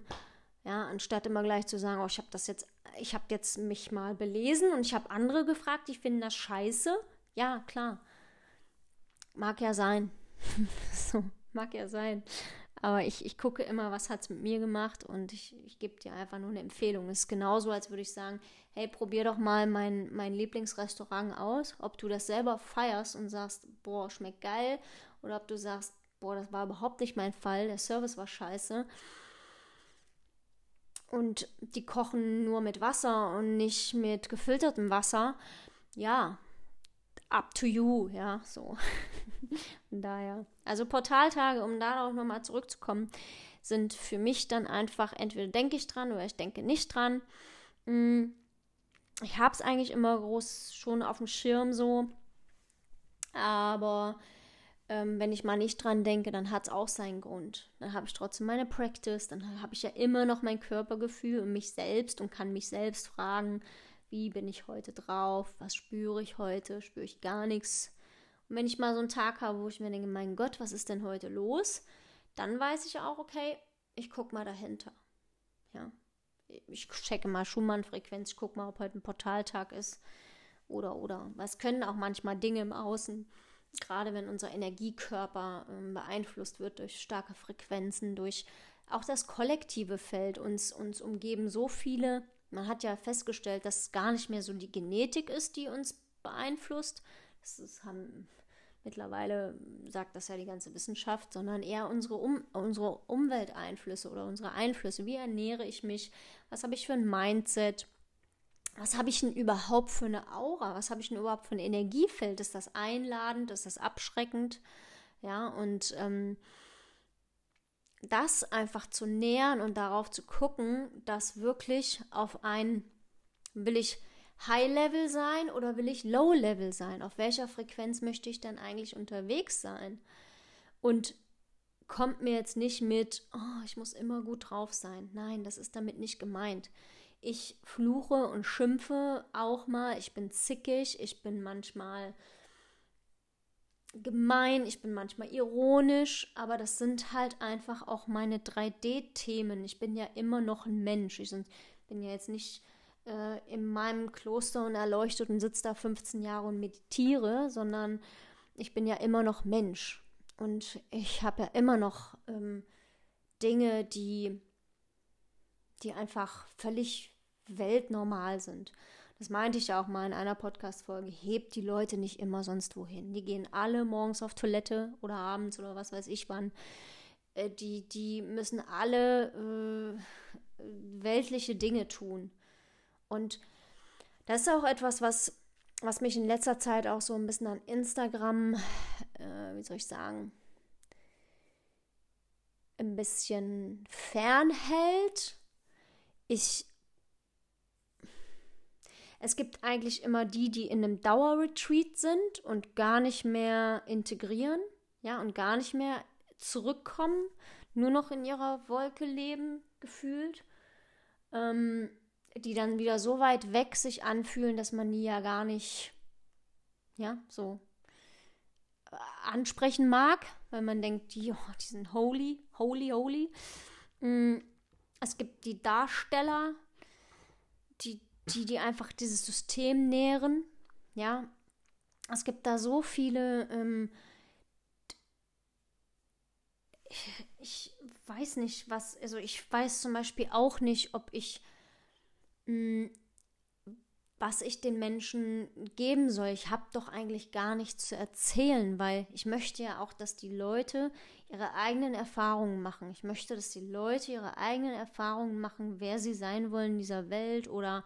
Ja, anstatt immer gleich zu sagen, oh, ich habe das jetzt ich habe jetzt mich mal belesen und ich habe andere gefragt, die finden das scheiße. Ja, klar. Mag ja sein. so, mag ja sein. Aber ich, ich gucke immer, was hat es mit mir gemacht und ich, ich gebe dir einfach nur eine Empfehlung. Es ist genauso, als würde ich sagen, hey, probier doch mal mein, mein Lieblingsrestaurant aus, ob du das selber feierst und sagst, boah, schmeckt geil, oder ob du sagst, boah, das war überhaupt nicht mein Fall, der Service war scheiße und die kochen nur mit Wasser und nicht mit gefiltertem Wasser, ja, up to you, ja, so. Von daher. Also Portaltage, um darauf nochmal zurückzukommen, sind für mich dann einfach, entweder denke ich dran oder ich denke nicht dran. Mm, ich habe es eigentlich immer groß schon auf dem Schirm so, aber ähm, wenn ich mal nicht dran denke, dann hat es auch seinen Grund. Dann habe ich trotzdem meine Practice, dann habe ich ja immer noch mein Körpergefühl und mich selbst und kann mich selbst fragen, wie bin ich heute drauf, was spüre ich heute, spüre ich gar nichts. Und wenn ich mal so einen Tag habe, wo ich mir denke, mein Gott, was ist denn heute los, dann weiß ich auch, okay, ich gucke mal dahinter. Ich checke mal Schumann-Frequenz, ich gucke mal, ob heute ein Portaltag ist. Oder, oder. Was können auch manchmal Dinge im Außen gerade wenn unser Energiekörper äh, beeinflusst wird durch starke Frequenzen, durch auch das kollektive Feld uns, uns umgeben so viele. Man hat ja festgestellt, dass es gar nicht mehr so die Genetik ist, die uns beeinflusst. Das ist, haben, mittlerweile sagt das ja die ganze Wissenschaft, sondern eher unsere, um, unsere Umwelteinflüsse oder unsere Einflüsse. Wie ernähre ich mich? Was habe ich für ein Mindset? was habe ich denn überhaupt für eine Aura? Was habe ich denn überhaupt für ein Energiefeld? Ist das einladend? Ist das abschreckend? Ja, und ähm, das einfach zu nähern und darauf zu gucken, dass wirklich auf ein, will ich High-Level sein oder will ich Low-Level sein? Auf welcher Frequenz möchte ich denn eigentlich unterwegs sein? Und kommt mir jetzt nicht mit, oh, ich muss immer gut drauf sein. Nein, das ist damit nicht gemeint. Ich fluche und schimpfe auch mal. Ich bin zickig. Ich bin manchmal gemein, ich bin manchmal ironisch, aber das sind halt einfach auch meine 3D-Themen. Ich bin ja immer noch ein Mensch. Ich bin ja jetzt nicht äh, in meinem Kloster und erleuchtet und sitze da 15 Jahre und meditiere, sondern ich bin ja immer noch Mensch. Und ich habe ja immer noch ähm, Dinge, die, die einfach völlig weltnormal sind. Das meinte ich ja auch mal in einer Podcast-Folge. Hebt die Leute nicht immer sonst wohin. Die gehen alle morgens auf Toilette oder abends oder was weiß ich wann. Äh, die, die müssen alle äh, weltliche Dinge tun. Und das ist auch etwas, was, was mich in letzter Zeit auch so ein bisschen an Instagram, äh, wie soll ich sagen, ein bisschen fernhält. Ich es gibt eigentlich immer die, die in einem Dauerretreat sind und gar nicht mehr integrieren, ja, und gar nicht mehr zurückkommen, nur noch in ihrer Wolke leben, gefühlt. Ähm, die dann wieder so weit weg sich anfühlen, dass man die ja gar nicht, ja, so ansprechen mag, weil man denkt, die, oh, die sind holy, holy, holy. Mm, es gibt die Darsteller, die die, die einfach dieses System nähren. Ja, es gibt da so viele. Ähm, ich weiß nicht, was. Also, ich weiß zum Beispiel auch nicht, ob ich. Mh, mm, was ich den Menschen geben soll. Ich habe doch eigentlich gar nichts zu erzählen, weil ich möchte ja auch, dass die Leute ihre eigenen Erfahrungen machen. Ich möchte, dass die Leute ihre eigenen Erfahrungen machen, wer sie sein wollen in dieser Welt oder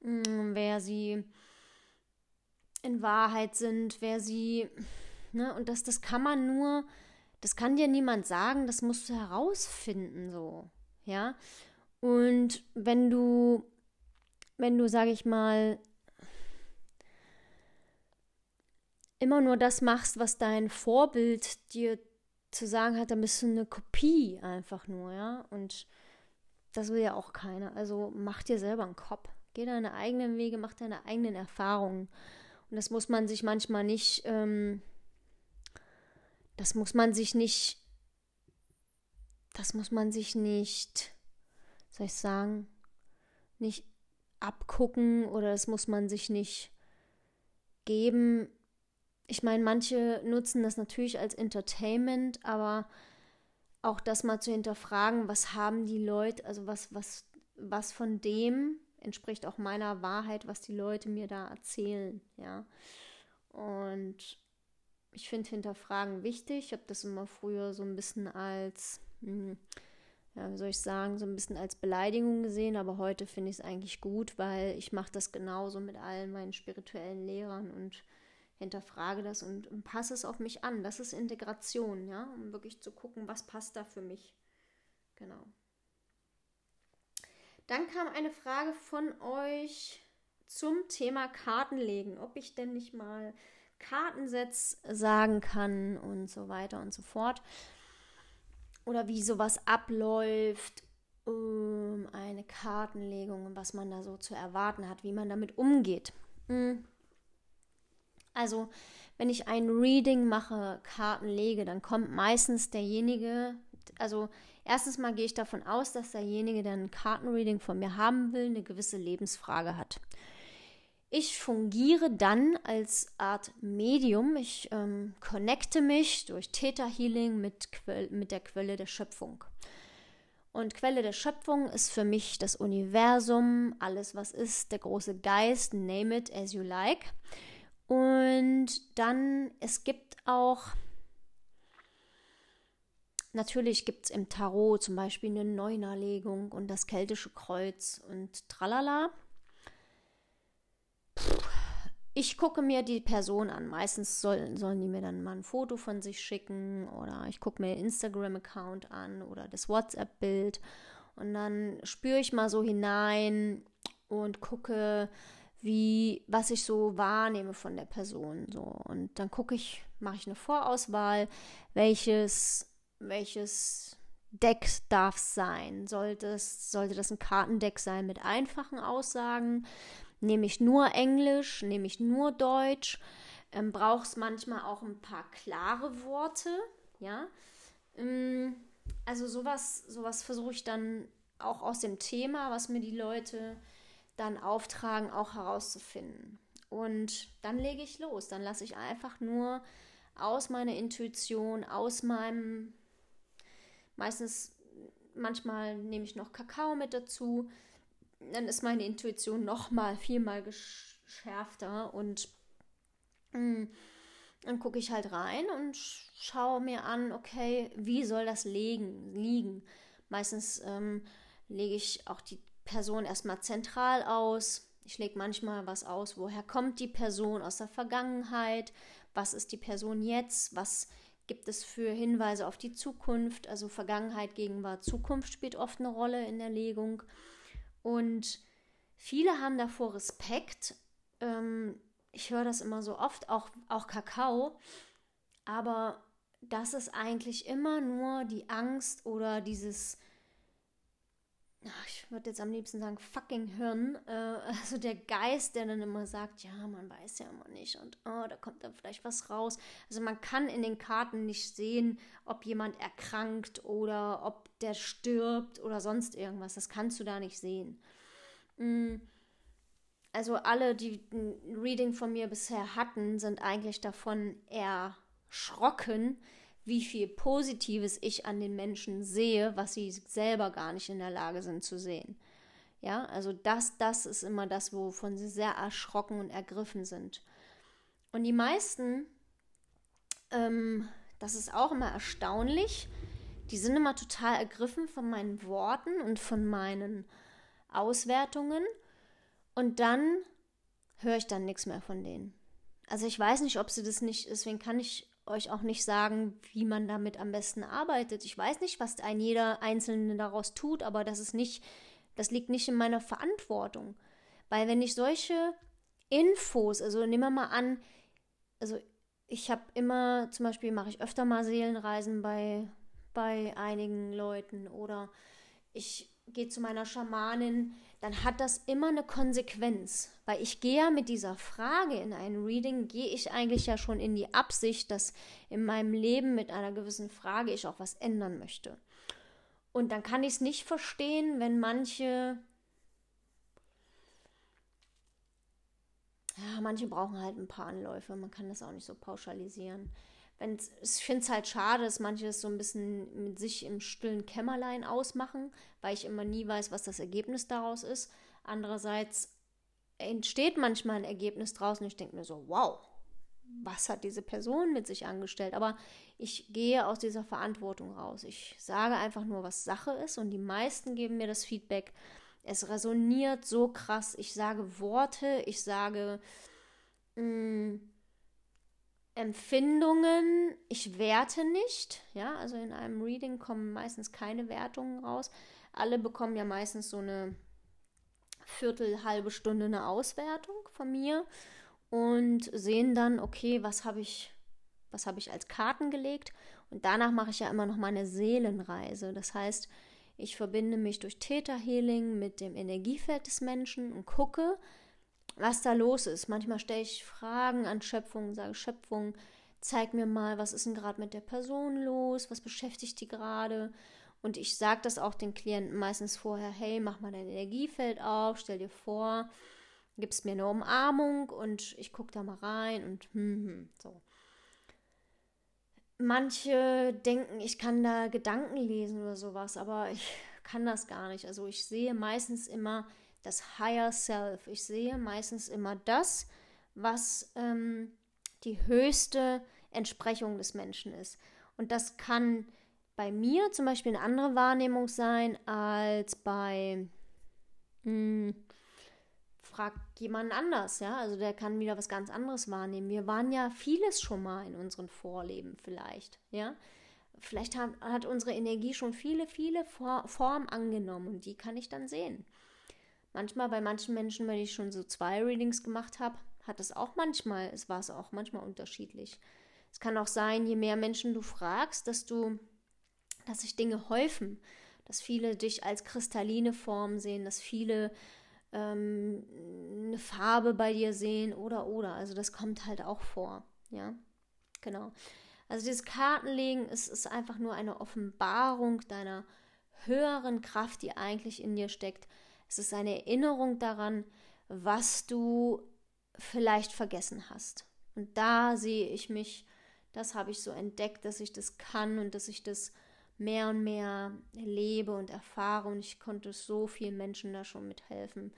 Mm, wer sie in Wahrheit sind, wer sie, ne, und das, das kann man nur, das kann dir niemand sagen, das musst du herausfinden, so, ja. Und wenn du, wenn du, sag ich mal, immer nur das machst, was dein Vorbild dir zu sagen hat, dann bist du eine Kopie einfach nur, ja. Und das will ja auch keiner. Also mach dir selber einen Kopf. Geh deine eigenen Wege, mach deine eigenen Erfahrungen. Und das muss man sich manchmal nicht, ähm, das muss man sich nicht, das muss man sich nicht, soll ich sagen, nicht abgucken oder das muss man sich nicht geben. Ich meine, manche nutzen das natürlich als Entertainment, aber auch das mal zu hinterfragen, was haben die Leute, also was, was, was von dem entspricht auch meiner Wahrheit, was die Leute mir da erzählen, ja. Und ich finde Hinterfragen wichtig. Ich habe das immer früher so ein bisschen als, hm, ja, wie soll ich sagen, so ein bisschen als Beleidigung gesehen, aber heute finde ich es eigentlich gut, weil ich mache das genauso mit allen meinen spirituellen Lehrern und hinterfrage das und, und passe es auf mich an. Das ist Integration, ja, um wirklich zu gucken, was passt da für mich. Genau. Dann kam eine Frage von euch zum Thema Kartenlegen, ob ich denn nicht mal Kartensets sagen kann und so weiter und so fort. Oder wie sowas abläuft, um eine Kartenlegung und was man da so zu erwarten hat, wie man damit umgeht. Hm. Also, wenn ich ein Reading mache, Karten lege, dann kommt meistens derjenige, also Erstens mal gehe ich davon aus, dass derjenige, der ein Kartenreading von mir haben will, eine gewisse Lebensfrage hat. Ich fungiere dann als Art Medium. Ich ähm, connecte mich durch Theta Healing mit, mit der Quelle der Schöpfung. Und Quelle der Schöpfung ist für mich das Universum, alles was ist, der große Geist, name it as you like. Und dann, es gibt auch Natürlich gibt es im Tarot zum Beispiel eine Neunerlegung und das keltische Kreuz und tralala. Ich gucke mir die Person an. Meistens sollen, sollen die mir dann mal ein Foto von sich schicken oder ich gucke mir Instagram-Account an oder das WhatsApp-Bild und dann spüre ich mal so hinein und gucke, wie, was ich so wahrnehme von der Person. So. Und dann gucke ich, mache ich eine Vorauswahl, welches welches Deck darf es sein? Sollte, es, sollte das ein Kartendeck sein mit einfachen Aussagen? Nehme ich nur Englisch? Nehme ich nur Deutsch? ähm, brauchst manchmal auch ein paar klare Worte, ja. Ähm, also sowas, sowas versuche ich dann auch aus dem Thema, was mir die Leute dann auftragen, auch herauszufinden. Und dann lege ich los. Dann lasse ich einfach nur aus meiner Intuition, aus meinem, meistens, manchmal nehme ich noch Kakao mit dazu. Dann ist meine Intuition noch mal viermal geschärfter und mh, mm, dann gucke ich halt rein und schaue mir an, okay, wie soll das liegen? liegen? Meistens ähm, lege ich auch die Person erstmal zentral aus. Ich lege manchmal was aus, woher kommt die Person aus der Vergangenheit, was ist die Person jetzt, was gibt es für Hinweise auf die Zukunft, also Vergangenheit, Gegenwart, Zukunft spielt oft eine Rolle in der Legung. Und viele haben davor Respekt. Ähm, ich höre das immer so oft, auch, auch Kakao, aber das ist eigentlich immer nur die Angst oder dieses ich würde jetzt am liebsten sagen, fucking Hirn, äh, also der Geist, der dann immer sagt, ja, man weiß ja immer nicht und oh, da kommt dann vielleicht was raus. Also man kann in den Karten nicht sehen, ob jemand erkrankt oder ob der stirbt oder sonst irgendwas. Das kannst du da nicht sehen. Mm. Also alle, die ein Reading von mir bisher hatten, sind eigentlich davon erschrocken, wie viel Positives ich an den Menschen sehe, was sie selber gar nicht in der Lage sind zu sehen. Ja, also das, das ist immer das, wovon sie sehr erschrocken und ergriffen sind. Und die meisten, ähm, das ist auch immer erstaunlich, die sind immer total ergriffen von meinen Worten und von meinen Auswertungen. Und dann höre ich dann nichts mehr von denen. Also ich weiß nicht, ob sie das nicht, deswegen kann ich euch auch nicht sagen, wie man damit am besten arbeitet. Ich weiß nicht, was ein jeder Einzelne daraus tut, aber das ist nicht, das liegt nicht in meiner Verantwortung. Weil wenn ich solche Infos, also nehmen wir mal an, also ich habe immer, zum Beispiel mache ich öfter mal Seelenreisen bei, bei einigen Leuten oder ich gehe zu meiner Schamanin, dann hat das immer eine Konsequenz. Weil ich gehe ja mit dieser Frage in ein Reading, gehe ich eigentlich ja schon in die Absicht, dass in meinem Leben mit einer gewissen Frage ich auch was ändern möchte. Und dann kann ich es nicht verstehen, wenn manche, ja, manche brauchen halt ein paar Anläufe. Man kann das auch nicht so pauschalisieren wenn's, ich finde es halt schade, dass manche das so ein bisschen mit sich im stillen Kämmerlein ausmachen, weil ich immer nie weiß, was das Ergebnis daraus ist. Andererseits entsteht manchmal ein Ergebnis draußen und ich denke mir so, wow, was hat diese Person mit sich angestellt? Aber ich gehe aus dieser Verantwortung raus. Ich sage einfach nur, was Sache ist und die meisten geben mir das Feedback. Es resoniert so krass. Ich sage Worte, ich sage mh, mm, Empfindungen, ich werte nicht, ja, also in einem Reading kommen meistens keine Wertungen raus. Alle bekommen ja meistens so eine Viertel, halbe Stunde eine Auswertung von mir und sehen dann, okay, was habe ich, was habe ich als Karten gelegt und danach mache ich ja immer noch meine Seelenreise. Das heißt, ich verbinde mich durch Theta Healing mit dem Energiefeld des Menschen und gucke, was da los ist. Manchmal stelle ich Fragen an Schöpfung, sage Schöpfung, zeig mir mal, was ist denn gerade mit der Person los, was beschäftigt die gerade. Und ich sage das auch den Klienten meistens vorher, hey, mach mal dein Energiefeld auf, stell dir vor, gibst mir eine Umarmung und ich gucke da mal rein und hm, hm, so. Manche denken, ich kann da Gedanken lesen oder sowas, aber ich kann das gar nicht. Also ich sehe meistens immer das Higher Self. Ich sehe meistens immer das, was ähm, die höchste Entsprechung des Menschen ist. Und das kann bei mir zum Beispiel eine andere Wahrnehmung sein als bei mh, hm, frag jemand anders, ja. Also der kann wieder was ganz anderes wahrnehmen. Wir waren ja vieles schon mal in unseren Vorleben vielleicht, ja. Vielleicht hat, hat unsere Energie schon viele, viele Formen angenommen und die kann ich dann sehen. Manchmal bei manchen Menschen, wenn ich schon so zwei Readings gemacht habe, hat es auch manchmal, es war es auch manchmal unterschiedlich. Es kann auch sein, je mehr Menschen du fragst, dass du, dass sich Dinge häufen, dass viele dich als kristalline Form sehen, dass viele ähm, eine Farbe bei dir sehen oder oder. Also das kommt halt auch vor. Ja, genau. Also dieses Kartenlegen ist, ist einfach nur eine Offenbarung deiner höheren Kraft, die eigentlich in dir steckt. Es ist eine Erinnerung daran, was du vielleicht vergessen hast. Und da sehe ich mich, das habe ich so entdeckt, dass ich das kann und dass ich das mehr und mehr lebe und erfahre und ich konnte so vielen Menschen da schon mithelfen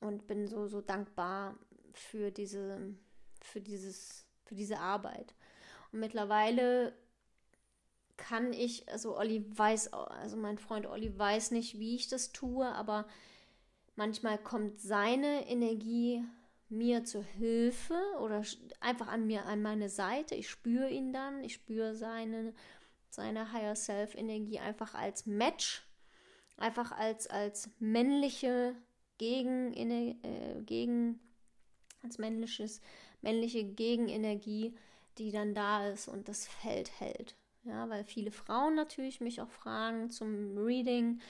und bin so so dankbar für diese für dieses für diese Arbeit. Und mittlerweile kann ich, also Olli weiß, also mein Freund Olli weiß nicht, wie ich das tue, aber manchmal kommt seine Energie mir zur Hilfe oder einfach an mir, an meine Seite. Ich spüre ihn dann, ich spüre seine, seine Higher Self Energie einfach als Match, einfach als, als männliche Gegen, äh, Gegen, als männliches, männliche Gegenenergie, die dann da ist und das Feld hält. Ja, weil viele Frauen natürlich mich auch fragen zum Reading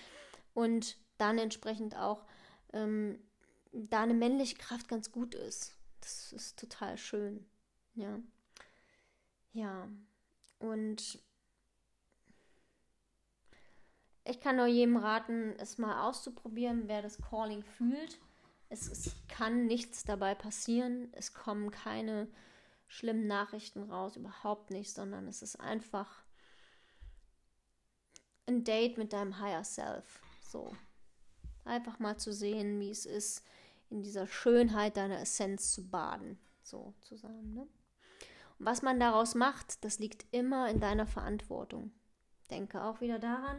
und dann entsprechend auch ähm, da eine männliche Kraft ganz gut ist. Das ist total schön. Ja. Ja. Und ich kann nur jedem raten, es mal auszuprobieren, wer das Calling fühlt. Es, es kann nichts dabei passieren. Es kommen keine schlimmen Nachrichten raus, überhaupt nicht, sondern es ist einfach ein Date mit deinem Higher Self. So. Einfach mal zu sehen, wie es ist, in dieser Schönheit deiner Essenz zu baden, sozusagen. Ne? Und was man daraus macht, das liegt immer in deiner Verantwortung. Denke auch wieder daran,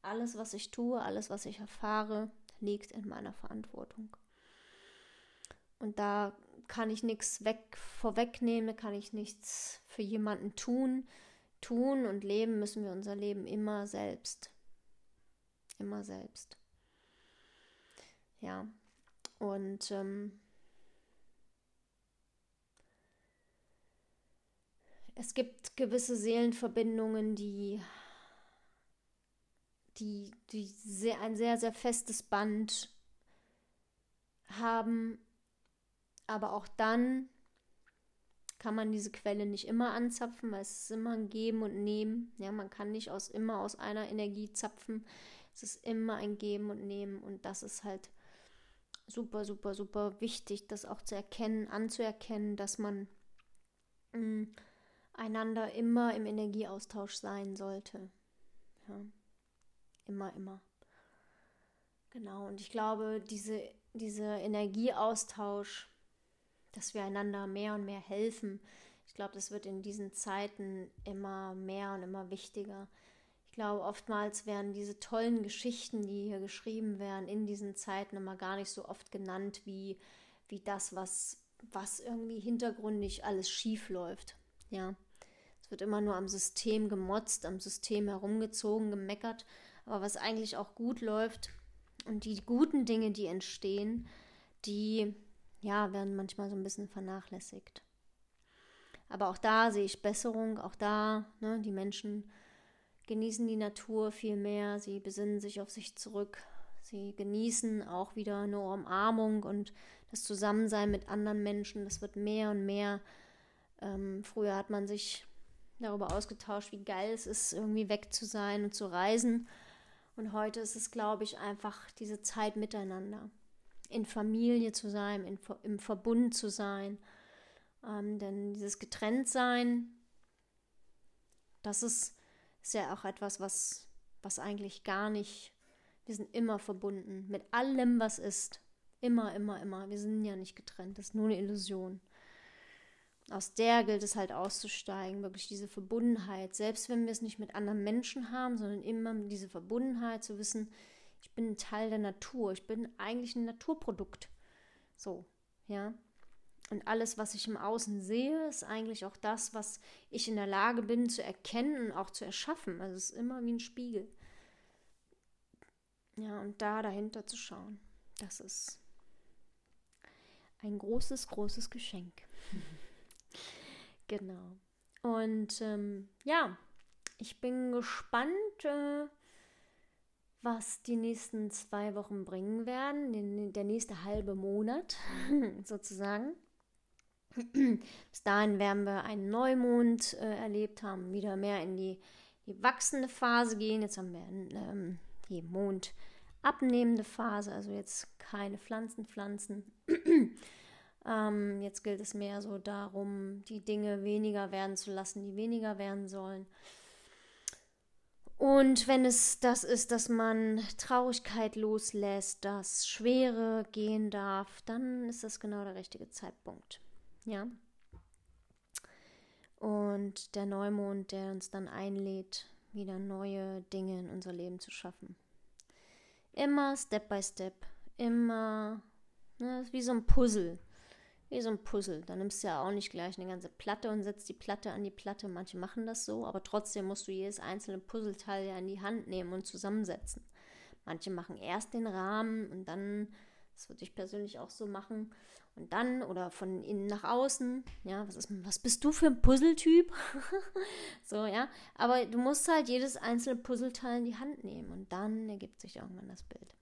alles, was ich tue, alles, was ich erfahre, liegt in meiner Verantwortung. Und da kann ich nichts weg vorwegnehmen, kann ich nichts für jemanden tun. Tun und leben müssen wir unser Leben immer selbst. Immer selbst. Ja, und ähm, es gibt gewisse Seelenverbindungen, die, die, die sehr, ein sehr, sehr festes Band haben. Aber auch dann kann man diese Quelle nicht immer anzapfen, weil es ist immer ein Geben und Nehmen. Ja, man kann nicht aus immer aus einer Energie zapfen. Es ist immer ein Geben und Nehmen und das ist halt super, super, super wichtig, das auch zu erkennen, anzuerkennen, dass man mh, mm, einander immer im Energieaustausch sein sollte. Ja. Immer, immer. Genau, und ich glaube, diese, dieser Energieaustausch, dass wir einander mehr und mehr helfen, ich glaube, das wird in diesen Zeiten immer mehr und immer wichtiger. Ich glaube, oftmals werden diese tollen Geschichten, die hier geschrieben werden, in diesen Zeiten immer gar nicht so oft genannt wie, wie das, was, was irgendwie hintergründig alles schief läuft. Ja. Es wird immer nur am System gemotzt, am System herumgezogen, gemeckert. Aber was eigentlich auch gut läuft und die guten Dinge, die entstehen, die ja, werden manchmal so ein bisschen vernachlässigt. Aber auch da sehe ich Besserung, auch da, ne, die Menschen genießen die Natur viel mehr, sie besinnen sich auf sich zurück, sie genießen auch wieder eine Umarmung und das Zusammensein mit anderen Menschen, das wird mehr und mehr. Ähm, früher hat man sich darüber ausgetauscht, wie geil es ist, irgendwie weg zu sein und zu reisen. Und heute ist es, glaube ich, einfach diese Zeit miteinander. In Familie zu sein, in, im Verbund zu sein. Ähm, denn dieses Getrenntsein, das ist ist ja auch etwas, was, was eigentlich gar nicht, wir sind immer verbunden mit allem, was ist. Immer, immer, immer. Wir sind ja nicht getrennt. Das ist nur eine Illusion. Aus der gilt es halt auszusteigen, wirklich diese Verbundenheit, selbst wenn wir es nicht mit anderen Menschen haben, sondern immer diese Verbundenheit zu wissen, ich bin ein Teil der Natur, ich bin eigentlich ein Naturprodukt. So, ja. Und alles, was ich im Außen sehe, ist eigentlich auch das, was ich in der Lage bin zu erkennen und auch zu erschaffen. Also es ist immer wie ein Spiegel. Ja, und da dahinter zu schauen, das ist ein großes, großes Geschenk. genau. Und ähm, ja, ich bin gespannt, äh, was die nächsten zwei Wochen bringen werden, den, der nächste halbe Monat sozusagen. Bis dahin werden wir einen Neumond äh, erlebt haben, wieder mehr in die, die wachsende Phase gehen. Jetzt haben wir ähm, die mondabnehmende Phase, also jetzt keine Pflanzen pflanzen. ähm, jetzt gilt es mehr so darum, die Dinge weniger werden zu lassen, die weniger werden sollen. Und wenn es das ist, dass man Traurigkeit loslässt, dass Schwere gehen darf, dann ist das genau der richtige Zeitpunkt. Ja. Und der Neumond, der uns dann einlädt, wieder neue Dinge in unser Leben zu schaffen. Immer Step by Step, immer ne, wie so ein Puzzle wie so ein Puzzle. Da nimmst du ja auch nicht gleich eine ganze Platte und setzt die Platte an die Platte. Manche machen das so, aber trotzdem musst du jedes einzelne Puzzleteil ja in die Hand nehmen und zusammensetzen. Manche machen erst den Rahmen und dann, das würde ich persönlich auch so machen, und dann oder von innen nach außen. Ja, was, ist, was bist du für ein Puzzletyp? so, ja. Aber du musst halt jedes einzelne Puzzleteil in die Hand nehmen und dann ergibt sich irgendwann das Bild.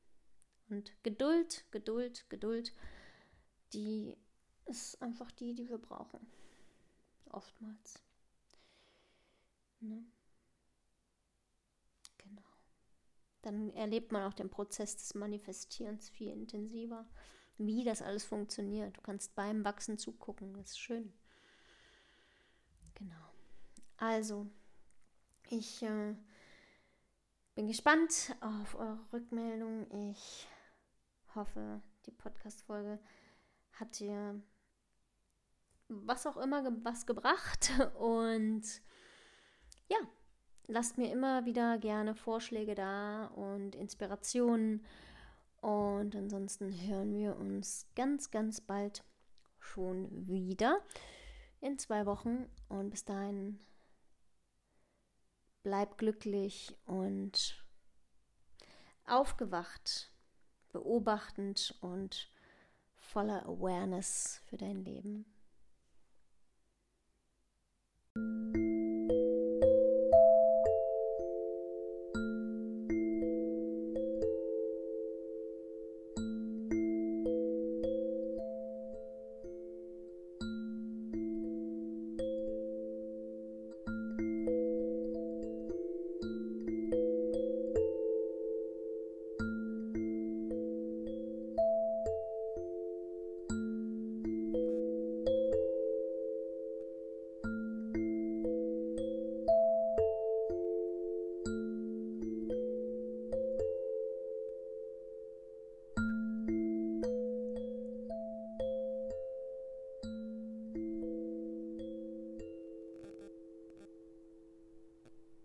Und Geduld, Geduld, Geduld, die ist einfach die, die wir brauchen. Oftmals. Ne? Genau. Dann erlebt man auch den Prozess des Manifestierens viel intensiver, wie das alles funktioniert. Du kannst beim Wachsen zugucken, das ist schön. Genau. Also, ich äh, bin gespannt auf eure Rückmeldung. Ich hoffe, die Podcast-Folge hat dir was auch immer was gebracht. Und ja, lasst mir immer wieder gerne Vorschläge da und Inspirationen. Und ansonsten hören wir uns ganz, ganz bald schon wieder in zwei Wochen. Und bis dahin bleib glücklich und aufgewacht, beobachtend und voller Awareness für dein Leben. Thank you.